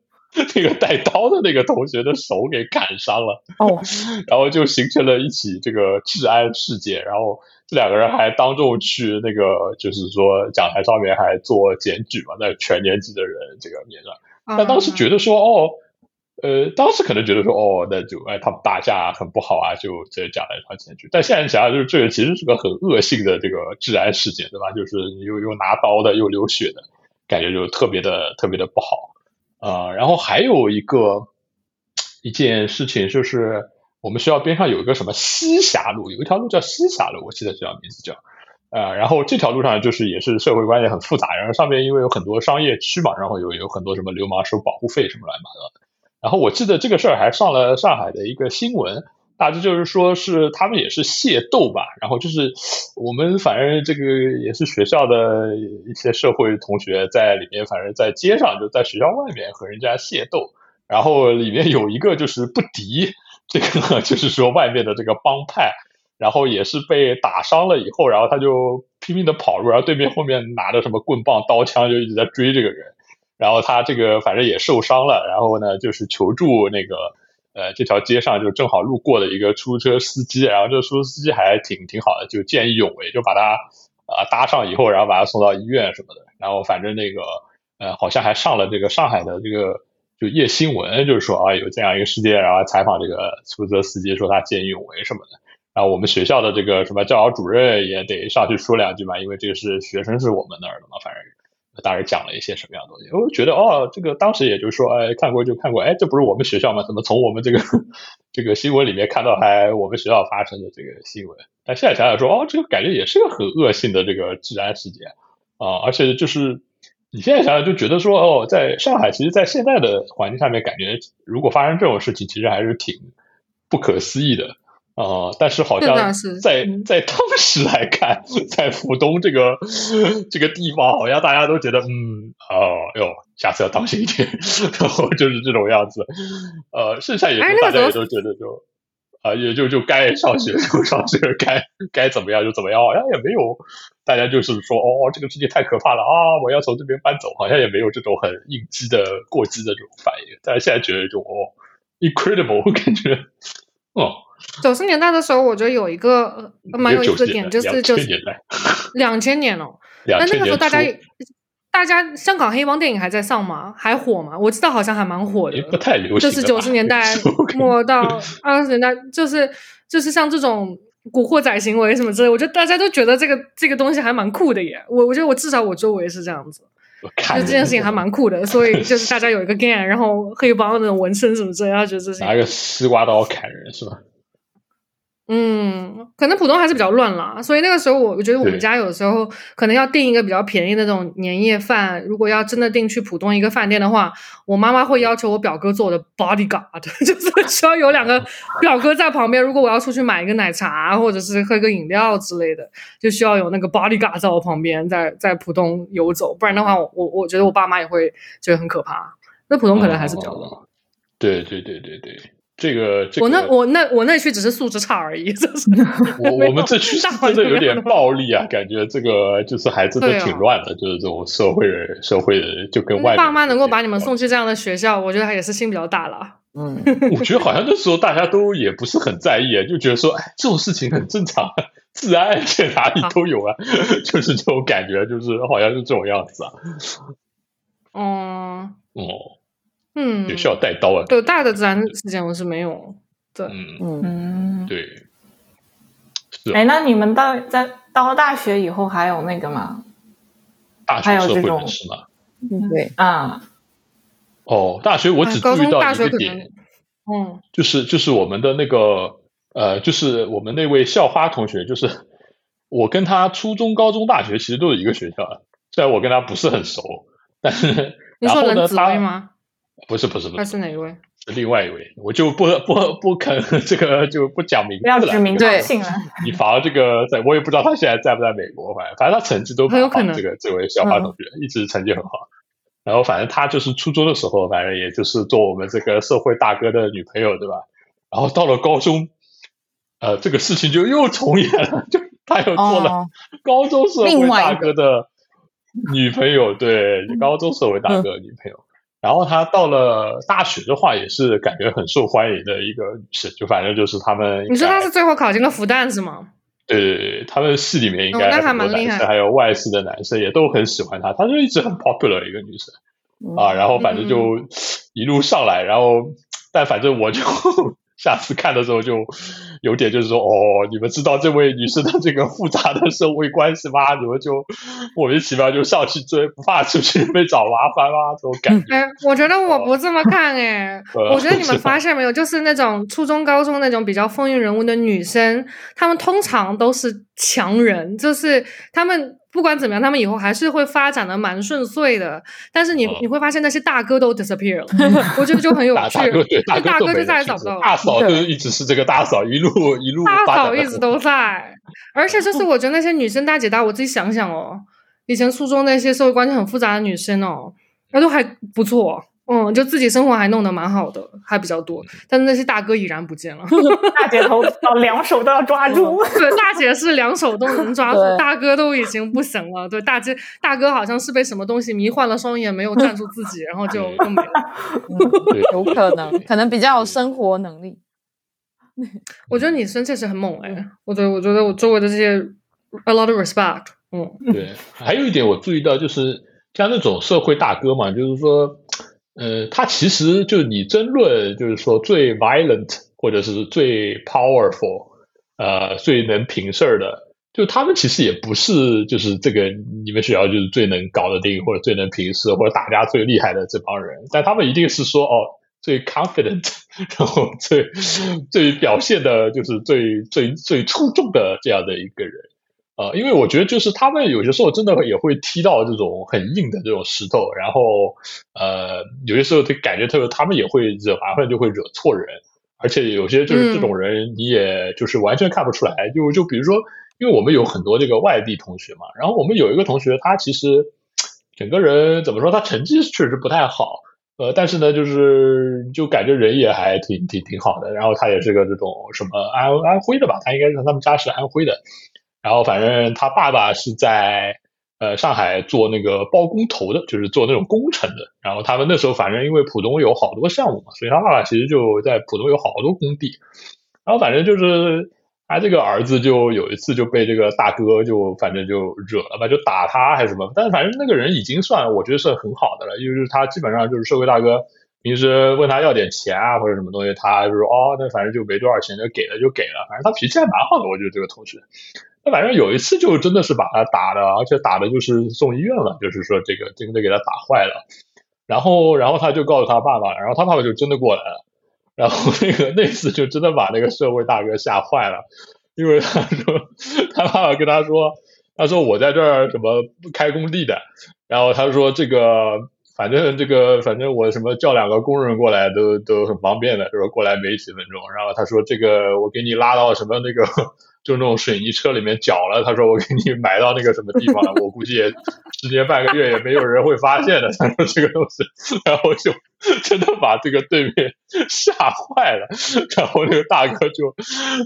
那个带刀的那个同学的手给砍伤了。哦，然后就形成了一起这个治安事件。然后这两个人还当众去那个，就是说讲台上面还做检举嘛，在全年级的人这个面上。但当时觉得说，哦，呃，当时可能觉得说，哦，那就哎，他们打架很不好啊，就这讲台上检举。但现在想想，就是这个其实是个很恶性的这个治安事件，对吧？就是又又拿刀的，又流血的，感觉就特别的特别的不好啊。然后还有一个一件事情，就是我们学校边上有一个什么西峡路，有一条路叫西峡路，我记得这条名字叫。啊，然后这条路上就是也是社会关系很复杂，然后上面因为有很多商业区嘛，然后有有很多什么流氓收保护费什么乱七八糟的。然后我记得这个事儿还上了上海的一个新闻，大致就是说是他们也是械斗吧，然后就是我们反正这个也是学校的一些社会同学在里面，反正在街上就在学校外面和人家械斗，然后里面有一个就是不敌这个就是说外面的这个帮派。然后也是被打伤了以后，然后他就拼命的跑路，然后对面后面拿着什么棍棒、刀枪就一直在追这个人，然后他这个反正也受伤了，然后呢就是求助那个呃这条街上就正好路过的一个出租车司机，然后这个出租车司机还挺挺好的，就见义勇为，就把他啊搭上以后，然后把他送到医院什么的，然后反正那个呃好像还上了这个上海的这个就夜新闻，就是说啊有这样一个事件，然后采访这个出租车司机说他见义勇为什么的。然后我们学校的这个什么教导主任也得上去说两句嘛，因为这个是学生是我们那儿的嘛，反正大概讲了一些什么样的东西。我觉得哦，这个当时也就是说，哎，看过就看过，哎，这不是我们学校吗？怎么从我们这个这个新闻里面看到还我们学校发生的这个新闻？但现在想想说，哦，这个感觉也是个很恶性的这个治安事件啊，而且就是你现在想想就觉得说，哦，在上海，其实，在现在的环境下面，感觉如果发生这种事情，其实还是挺不可思议的。啊！但是好像在 在当时来看，在浦东这个这个地方，好像大家都觉得，嗯，哦哟，下次要当心一点，然 后就是这种样子。呃，剩下也就大家也都觉得，就啊，也就就该上学就 上学，该该怎么样就怎么样，好像也没有大家就是说，哦，这个世界太可怕了啊，我要从这边搬走，好像也没有这种很应激的过激的这种反应。但是现在觉得就哦，incredible，我感觉，哦。九十年代的时候，我觉得有一个蛮有意思的点，就是就是两千年哦。那那个时候大家大家香港黑帮电影还在上吗？还火吗？我知道好像还蛮火的，不太流行。就是九十年代 末到二十年代，就是就是像这种古惑仔行为什么之类，我觉得大家都觉得这个这个东西还蛮酷的耶。我我觉得我至少我周围是这样子，就这件事情还蛮酷的。所以 就是大家有一个 gang，然后黑帮那种纹身什么之类，他觉得这是拿个西瓜刀砍人是吧？嗯，可能浦东还是比较乱啦，所以那个时候我我觉得我们家有时候可能要订一个比较便宜的那种年夜饭。如果要真的订去浦东一个饭店的话，我妈妈会要求我表哥做我的 bodyguard，就是需要有两个表哥在旁边。如果我要出去买一个奶茶或者是喝个饮料之类的，就需要有那个 bodyguard 在我旁边，在在浦东游走。不然的话，我我觉得我爸妈也会觉得很可怕。那浦东可能还是比较乱。对对对对对。这个，我那我那我那区只是素质差而已，我我们这区真的有点暴力啊，感觉这个就是孩子都挺乱的，就是这种社会社会的就跟外爸妈能够把你们送去这样的学校，我觉得他也是心比较大了。嗯，我觉得好像那时候大家都也不是很在意，就觉得说，哎，这种事情很正常，治安哪里都有啊，就是这种感觉，就是好像是这种样子啊。哦哦。嗯，也需要带刀啊。对，大的自然事件我是没有。对，嗯嗯，对。哎，那你们到在到了大学以后还有那个吗？大学社会人士吗？嗯，对啊。哦，大学我只注意到一个点，嗯，就是就是我们的那个呃，就是我们那位校花同学，就是 我跟他初中、高中、大学其实都是一个学校的，虽然我跟他不是很熟，但是你说冷紫薇吗？不是不是不是，他是哪一位？是另外一位，我就不不不肯这个就不讲名字了，不要指名道姓了，以防这个在，我也不知道他现在在不在美国，反正反正他成绩都很好。这个这位小花同学一直成绩很好，然后反正他就是初中的时候，反正也就是做我们这个社会大哥的女朋友，对吧？然后到了高中，呃，这个事情就又重演了，就他又做了 高中社会大哥的女朋友，对，高中社会大哥的女朋友。然后她到了大学的话，也是感觉很受欢迎的一个女生，就反正就是他们。你说她是最后考进了复旦是吗？对对对，他们系里面应该很多男生，还有外系的男生也都很喜欢她，她就一直很 popular 一个女生啊。然后反正就一路上来，然后但反正我就。下次看的时候就有点就是说哦，你们知道这位女士的这个复杂的社会关系吗？你们就莫名其妙就上去追，不怕出去被找麻烦吗？这种感觉。哎，我觉得我不这么看 哎，我觉得你们发现没有，就是那种初中、高中那种比较风云人物的女生，她们通常都是强人，就是她们。不管怎么样，他们以后还是会发展的蛮顺遂的。但是你你会发现那些大哥都 disappear 了，我觉得就很有趣。大哥就再也找不到了。大嫂就一直是这个大嫂，一路 一路。大嫂一直都在，而且就是我觉得那些女生大姐大，我自己想想哦，以前初中那些社会关系很复杂的女生哦，那都还不错。嗯，就自己生活还弄得蛮好的，还比较多，但是那些大哥已然不见了。大姐头到两手都要抓住，对，大姐是两手都能抓 住，大哥都已经不行了。对，大姐大哥好像是被什么东西迷幻了双眼，没有站住自己，然后就 就没了。有可能，可能比较有生活能力。我觉得你生确实很猛哎，我觉得我觉得我周围的这些 a lot of respect。嗯，对，还有一点我注意到就是像那种社会大哥嘛，就是说。呃，他其实就是你争论，就是说最 violent 或者是最 powerful，呃，最能平事儿的，就他们其实也不是就是这个你们学校就是最能搞得定或者最能平事或者打架最厉害的这帮人，但他们一定是说哦最 confident，然后最最表现的就是最最最出众的这样的一个人。呃，因为我觉得就是他们有些时候真的也会踢到这种很硬的这种石头，然后呃，有些时候就感觉特别，他们也会惹麻烦，就会惹错人，而且有些就是这种人，你也就是完全看不出来。就就比如说，因为我们有很多这个外地同学嘛，然后我们有一个同学，他其实整个人怎么说，他成绩确实不太好，呃，但是呢，就是就感觉人也还挺挺挺好的。然后他也是个这种什么安安徽的吧，他应该是他们家是安徽的。然后反正他爸爸是在呃上海做那个包工头的，就是做那种工程的。然后他们那时候反正因为浦东有好多项目嘛，所以他爸爸其实就在浦东有好多工地。然后反正就是他这个儿子就有一次就被这个大哥就反正就惹了吧，就打他还是什么。但是反正那个人已经算我觉得是很好的了，因为他基本上就是社会大哥。平时问他要点钱啊或者什么东西，他就说哦，那反正就没多少钱，就给了就给了。反正他脾气还蛮好的，我觉得这个同学。那反正有一次就真的是把他打的，而且打的就是送医院了，就是说这个真的给他打坏了。然后，然后他就告诉他爸爸，然后他爸爸就真的过来了。然后那个那次就真的把那个社会大哥吓坏了，因为他说他爸爸跟他说，他说我在这儿什么开工地的，然后他说这个。反正这个，反正我什么叫两个工人过来都都很方便的，就是过来没几分钟。然后他说这个我给你拉到什么那个。就那种水泥车里面搅了，他说我给你埋到那个什么地方了，我估计也 十年半个月也没有人会发现的。他说这个东西，然后就真的把这个对面吓坏了，然后那个大哥就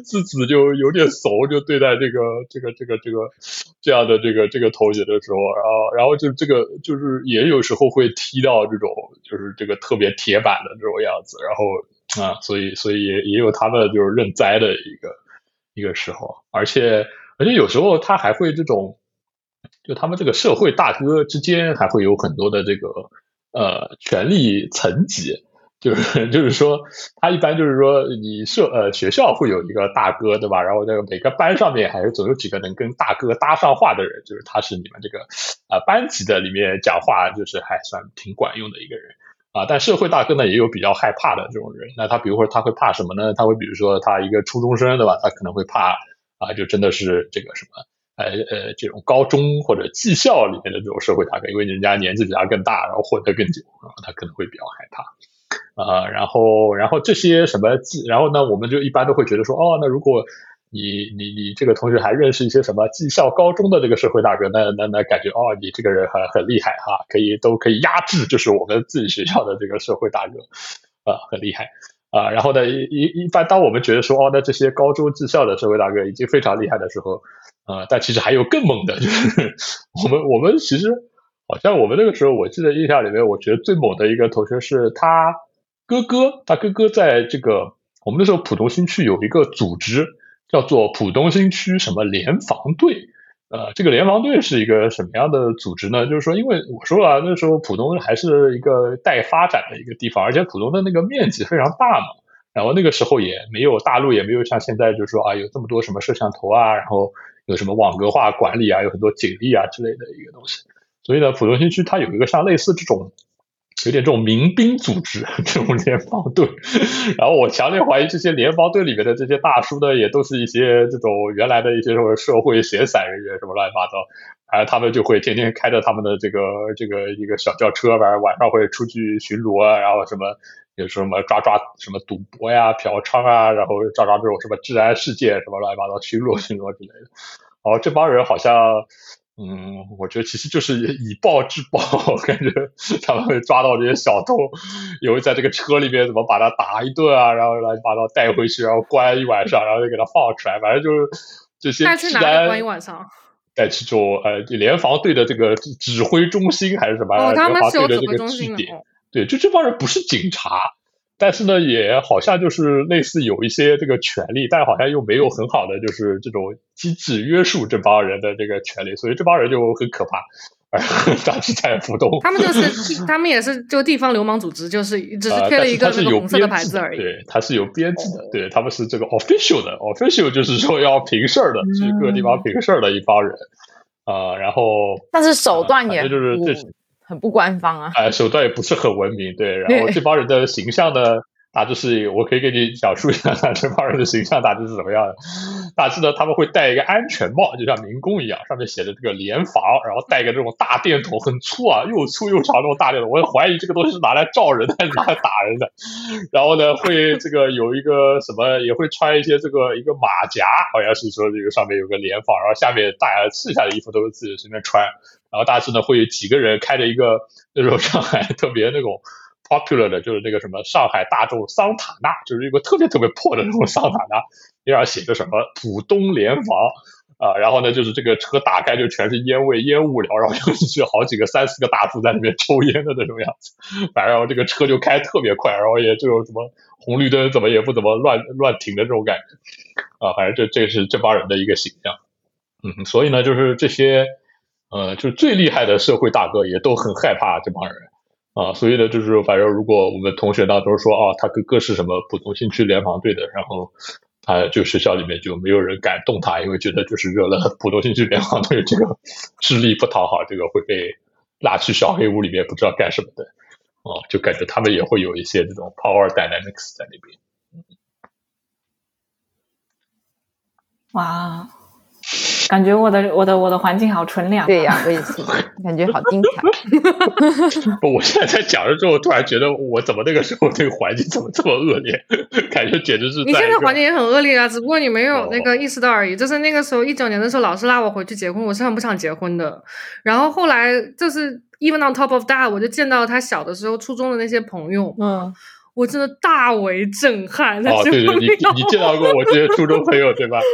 自此就有点怂，就对待这个这个这个这个这样的这个这个同学的时候，然后然后就这个就是也有时候会踢到这种就是这个特别铁板的这种样子，然后啊，所以所以也也有他们就是认栽的一个。一个时候，而且而且有时候他还会这种，就他们这个社会大哥之间还会有很多的这个呃权力层级，就是就是说他一般就是说你社呃学校会有一个大哥对吧？然后那个每个班上面还是总有几个能跟大哥搭上话的人，就是他是你们这个啊班级的里面讲话就是还算挺管用的一个人。啊，但社会大哥呢也有比较害怕的这种人。那他比如说他会怕什么呢？他会比如说他一个初中生对吧？他可能会怕啊，就真的是这个什么呃呃这种高中或者技校里面的这种社会大哥，因为人家年纪比他更大，然后混得更久啊，他可能会比较害怕啊。然后然后这些什么技，然后呢我们就一般都会觉得说哦，那如果。你你你这个同学还认识一些什么技校高中的这个社会大哥？那那那感觉哦，你这个人很很厉害哈，可以都可以压制，就是我们自己学校的这个社会大哥啊，很厉害啊。然后呢，一一般当我们觉得说哦，那这些高中技校的社会大哥已经非常厉害的时候，啊，但其实还有更猛的，就是我们我们其实好像我们那个时候，我记得印象里面，我觉得最猛的一个同学是他哥哥，他哥哥在这个我们那时候浦东新区有一个组织，叫做浦东新区什么联防队。呃，这个联防队是一个什么样的组织呢？就是说，因为我说了，那时候浦东还是一个待发展的一个地方，而且浦东的那个面积非常大嘛。然后那个时候也没有大陆，也没有像现在，就是说啊，有这么多什么摄像头啊，然后有什么网格化管理啊，有很多警力啊之类的一个东西。所以呢，浦东新区它有一个像类似这种。有点这种民兵组织，这种联防队，然后我强烈怀疑这些联防队里面的这些大叔呢，也都是一些这种原来的一些什么社会闲散人员，什么乱七八糟，然后他们就会天天开着他们的这个这个一个小轿车，反正晚上会出去巡逻，然后什么有什么抓抓什么赌博呀、嫖娼啊，然后抓抓这种什么治安事件，什么乱七八糟巡逻巡逻之类的。哦，这帮人好像。嗯，我觉得其实就是以暴制暴，感觉他们会抓到这些小偷，也会在这个车里面怎么把他打一顿啊，然后乱七八糟带回去，然后关一晚上，然后就给他放出来，反正就是这些。带去哪里关一晚上？带去做呃联防队的这个指挥中心还是什么？哦，他们是有指挥中心的。对，就这帮人不是警察。但是呢，也好像就是类似有一些这个权利，但好像又没有很好的就是这种机制约束这帮人的这个权利，所以这帮人就很可怕。当时在浦东，他们就是 他们也是就地方流氓组织，就是只是贴了一个那个红色的牌子而已。对，他是有编制的，对他们是这个 official 的 official，就是说要平事儿的，去各个地方平事儿的一帮人啊。然后，但是手段也就是这。很不官方啊！哎，手段也不是很文明，对。然后这帮人的形象呢？大致是，我可以给你讲述一下 这帮人的形象大致是怎么样的。大致呢，他们会戴一个安全帽，就像民工一样，上面写着这个联防，然后戴个这种大电筒，很粗啊，又粗又长那种大电筒。我怀疑这个东西是拿来照人还是拿来打人的。然后呢，会这个有一个什么，也会穿一些这个一个马甲，好像是说这个上面有个联防，然后下面大家剩下的衣服都是自己随便穿。然后大致呢，会有几个人开着一个那种上海特别那种。popular 的就是那个什么上海大众桑塔纳，就是一个特别特别破的那种桑塔纳，边上写着什么浦东联防啊，然后呢就是这个车打开就全是烟味烟雾缭绕，就是好几个三四个大叔在里面抽烟的那种样子，反正这个车就开特别快，然后也这种什么红绿灯怎么也不怎么乱乱停的这种感觉啊，反正这这是这帮人的一个形象，嗯，所以呢就是这些呃就是最厉害的社会大哥也都很害怕这帮人。啊，所以呢，就是反正如果我们同学当中说，啊，他哥哥是什么浦东新区联防队的，然后他就学校里面就没有人敢动他，因为觉得就是惹了浦东新区联防队这个吃力不讨好，这个会被拉去小黑屋里面不知道干什么的，哦，就感觉他们也会有一些这种 power dynamics 在那边。哇。感觉我的我的我的环境好纯良，对呀，我也是，感觉好精彩。不，我现在在讲的时候，突然觉得我怎么那个时候那个环境怎么这么恶劣？感觉简直是。你现在环境也很恶劣啊，只不过你没有那个意识到而已。就是那个时候一九年的时候，老师拉我回去结婚，我是很不想结婚的。然后后来就是 even on top of that，我就见到他小的时候初中的那些朋友，嗯。我真的大为震撼。哦，对对，你你见到过我这些初中朋友对吧？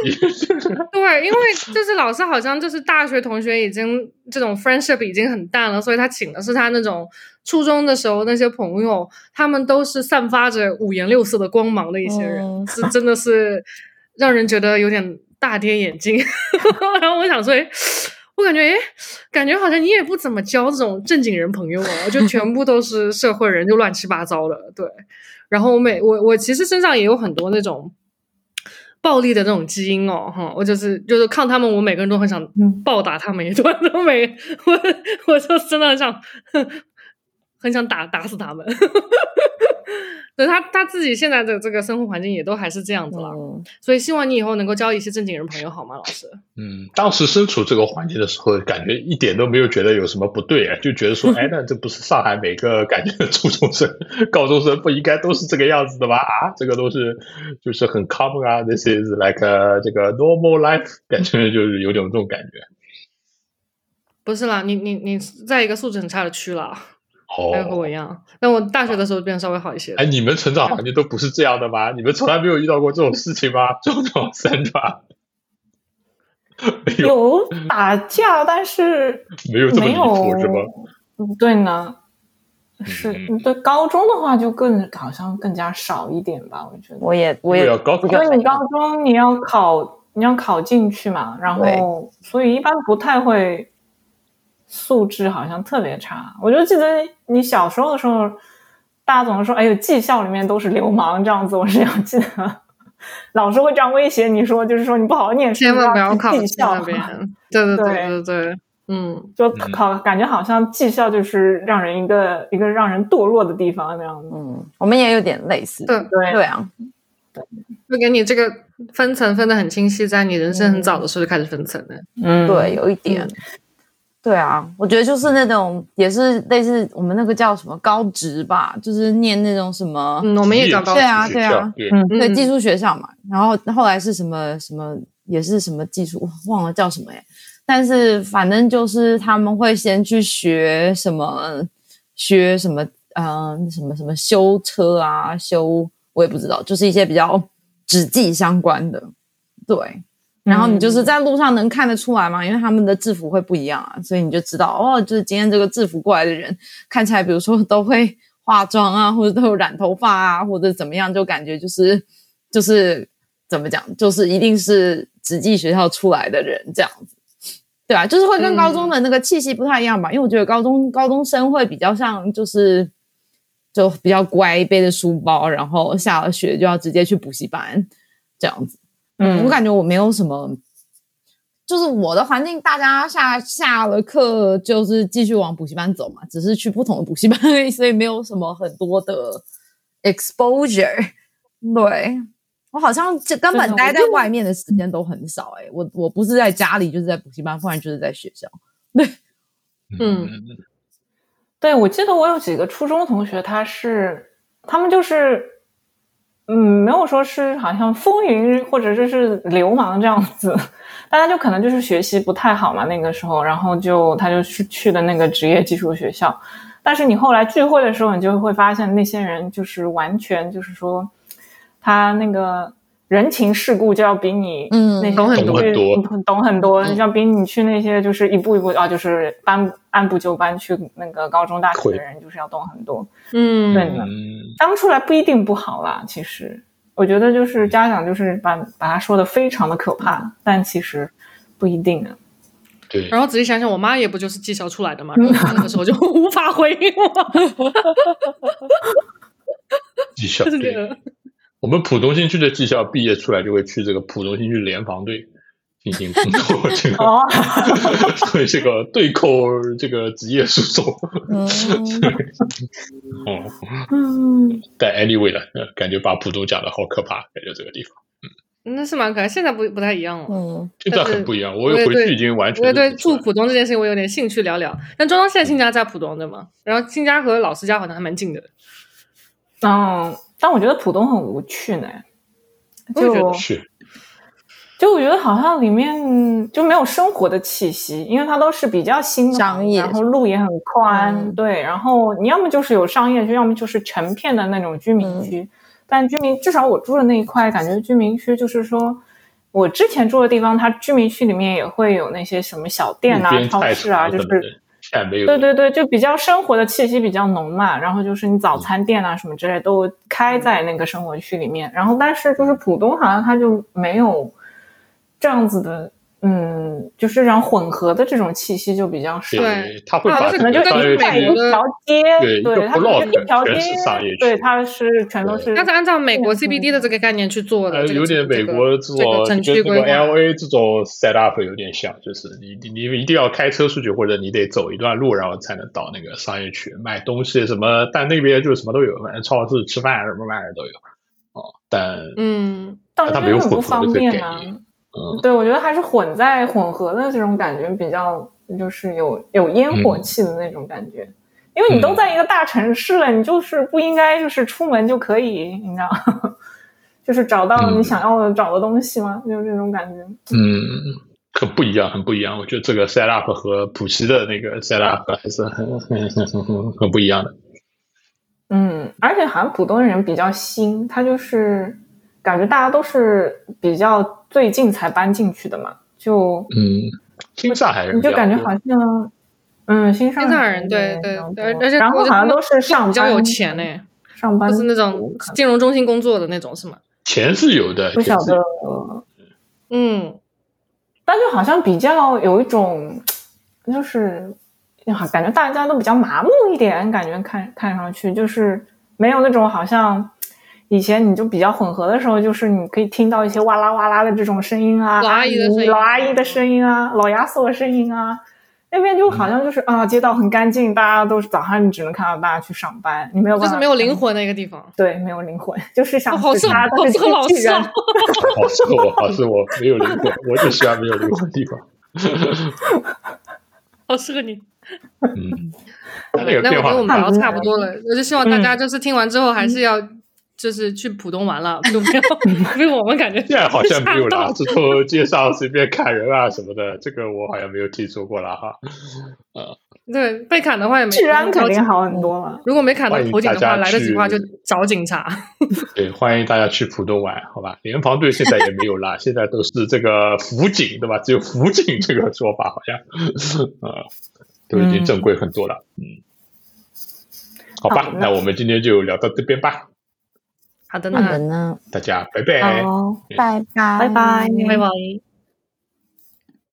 对，因为就是老师好像就是大学同学已经这种 friendship 已经很淡了，所以他请的是他那种初中的时候那些朋友，他们都是散发着五颜六色的光芒的一些人，是真的是让人觉得有点大跌眼镜。然后我想说，哎。我感觉，诶，感觉好像你也不怎么交这种正经人朋友啊，就全部都是社会人，就乱七八糟的。对，然后我每我我其实身上也有很多那种暴力的那种基因哦，哈，我就是就是看他们，我每个人都很想暴打他们一顿，都没我我就真的很想很想打打死他们。对他他自己现在的这个生活环境也都还是这样子了，所以希望你以后能够交一些正经人朋友，好吗，老师？嗯，当时身处这个环境的时候，感觉一点都没有觉得有什么不对啊，就觉得说，哎，那这不是上海每个感觉初中生、高中生不应该都是这个样子的吗？啊，这个都是就是很 common 啊，this is like a, 这个 normal life，感觉就是有点这种感觉。不是啦，你你你在一个素质很差的区了。还有和我一样，但我大学的时候变得稍微好一些。哎，你们成长环境都不是这样的吗？你们从来没有遇到过这种事情吗？这种三抓？有打架，但是 没有这么离谱是吧？对呢，是对高中的话就更好像更加少一点吧，我觉得。我也我也高，因为你高中你要考你要考进去嘛，然后所以一般不太会素质好像特别差。我就记得你小时候的时候，大家总是说，哎呦，技校里面都是流氓这样子，我是要记得。老师会这样威胁你说，就是说你不好好念书，千万不要考技校那边。对 对对对对，嗯，就考感觉好像技校就是让人一个一个让人堕落的地方那样子。嗯，我们也有点类似。对对对啊，对，会给你这个分层分的很清晰，在你人生很早的时候就开始分层了。嗯，对，有一点。对啊，我觉得就是那种也是类似我们那个叫什么高职吧，就是念那种什么，嗯，我们也叫高职，对啊，对啊，嗯，对，技术学校嘛。然后后来是什么什么，也是什么技术，忘了叫什么哎。但是反正就是他们会先去学什么，学什么，嗯，什么什么修车啊，修我也不知道，就是一些比较纸技相关的，对。然后你就是在路上能看得出来嘛，因为他们的制服会不一样啊，所以你就知道哦，就是今天这个制服过来的人看起来，比如说都会化妆啊，或者都有染头发啊，或者怎么样，就感觉就是就是怎么讲，就是一定是职技学校出来的人这样子，对啊，就是会跟高中的那个气息不太一样吧，因为我觉得高中高中生会比较像就是就比较乖，背着书包，然后下了学就要直接去补习班这样子。嗯，我感觉我没有什么，就是我的环境，大家下下了课就是继续往补习班走嘛，只是去不同的补习班，所以没有什么很多的 exposure。对我好像就根本待在外面的时间都很少。哎，我我不是在家里，就是在补习班，不然就是在学校。对，嗯，对，我记得我有几个初中同学，他是他们就是。嗯，没有说是好像风云或者就是流氓这样子，大家就可能就是学习不太好嘛那个时候，然后就他就去去的那个职业技术学校，但是你后来聚会的时候，你就会发现那些人就是完全就是说他那个。人情世故就要比你嗯懂很多，懂很多。你像比你去那些就是一步一步啊，就是搬按部就班去那个高中大学的人，就是要懂很多。嗯，对的。当出来不一定不好啦，其实我觉得就是家长就是把把他说的非常的可怕，但其实不一定啊。对。然后仔细想想，我妈也不就是技校出来的嘛，那个时候就 无法回应我。技校 对。我们浦东新区的技校毕业出来就会去这个浦东新区联防队进行工作，这个 所以这个对口这个职业诉讼。哦，嗯，但 anyway 的，感觉把浦东讲的好可怕，感觉这个地方，嗯，那是蛮可爱。现在不不太一样了，嗯，现在很不一样。我回去已经完全，我对住浦东这件事情我有点兴趣聊聊。但庄庄现在新家在浦东对吗？然后新家和老师家好像还蛮近的。嗯。但我觉得浦东很无趣呢，就就我觉得好像里面就没有生活的气息，因为它都是比较新商业，然后路也很宽，对，然后你要么就是有商业区，要么就是成片的那种居民区。但居民至少我住的那一块，感觉居民区就是说，我之前住的地方，它居民区里面也会有那些什么小店啊、超市啊，就是。对对对，就比较生活的气息比较浓嘛，然后就是你早餐店啊什么之类都开在那个生活区里面，然后但是就是浦东好像它就没有这样子的。嗯，就是这种混合的这种气息就比较少。对，它会把可能就跟一条街，对，它是一条街，对，它是全都是。它是按照美国 CBD 的这个概念去做的，有点美国这种城区规划。LA 这种 set up 有点像，就是你你你一定要开车出去，或者你得走一段路，然后才能到那个商业区买东西什么。但那边就是什么都有，反正超市吃饭什么玩意儿都有。哦，但嗯，但它没有混合的概念。对，我觉得还是混在混合的这种感觉比较，就是有有烟火气的那种感觉。因为你都在一个大城市了，你就是不应该就是出门就可以，你知道，就是找到你想要的找的东西吗？就是这种感觉。嗯，可不一样，很不一样。我觉得这个 set up 和普西的那个 set up 还是很很很很很不一样的。嗯，而且好像普通人比较新，他就是感觉大家都是比较。最近才搬进去的嘛，就嗯，新上海人你就感觉好像，嗯，新上海人对对对，而且然后好像都是上比较有钱呢，上班就是那种金融中心工作的那种是吗？钱是有的，不晓得，嗯，但就好像比较有一种，就是感觉大家都比较麻木一点，感觉看看上去就是没有那种好像以前你就比较混合的时候，就是你可以听到一些哇啦哇啦的这种声音啊，老阿姨的声音，老阿姨的声音啊，老亚索的声音啊。那边就好像就是啊，街道很干净，大家都是早上你只能看到大家去上班，你没有就是没有灵魂的一个地方。对，没有灵魂，就是想好适合好适合老师，好适合我，好适合我，没有灵魂，我就喜欢没有灵魂的地方。好适合你。嗯，那那我觉得我们聊差不多了，我就希望大家就是听完之后还是要。就是去浦东玩了，就没有，因为我们感觉现在好像没有了，之后街上随便砍人啊什么的，这个我好像没有听说过了哈。呃，对，被砍的话也没，治安肯定好很多了。如果没砍到头颈的话，来得及的话就找警察。对，欢迎大家去浦东玩，好吧？联防队现在也没有了，现在都是这个辅警，对吧？只有辅警这个说法，好像啊，都已经正规很多了。嗯，好吧，那我们今天就聊到这边吧。好的呢，大家拜拜，拜拜，拜拜，拜拜。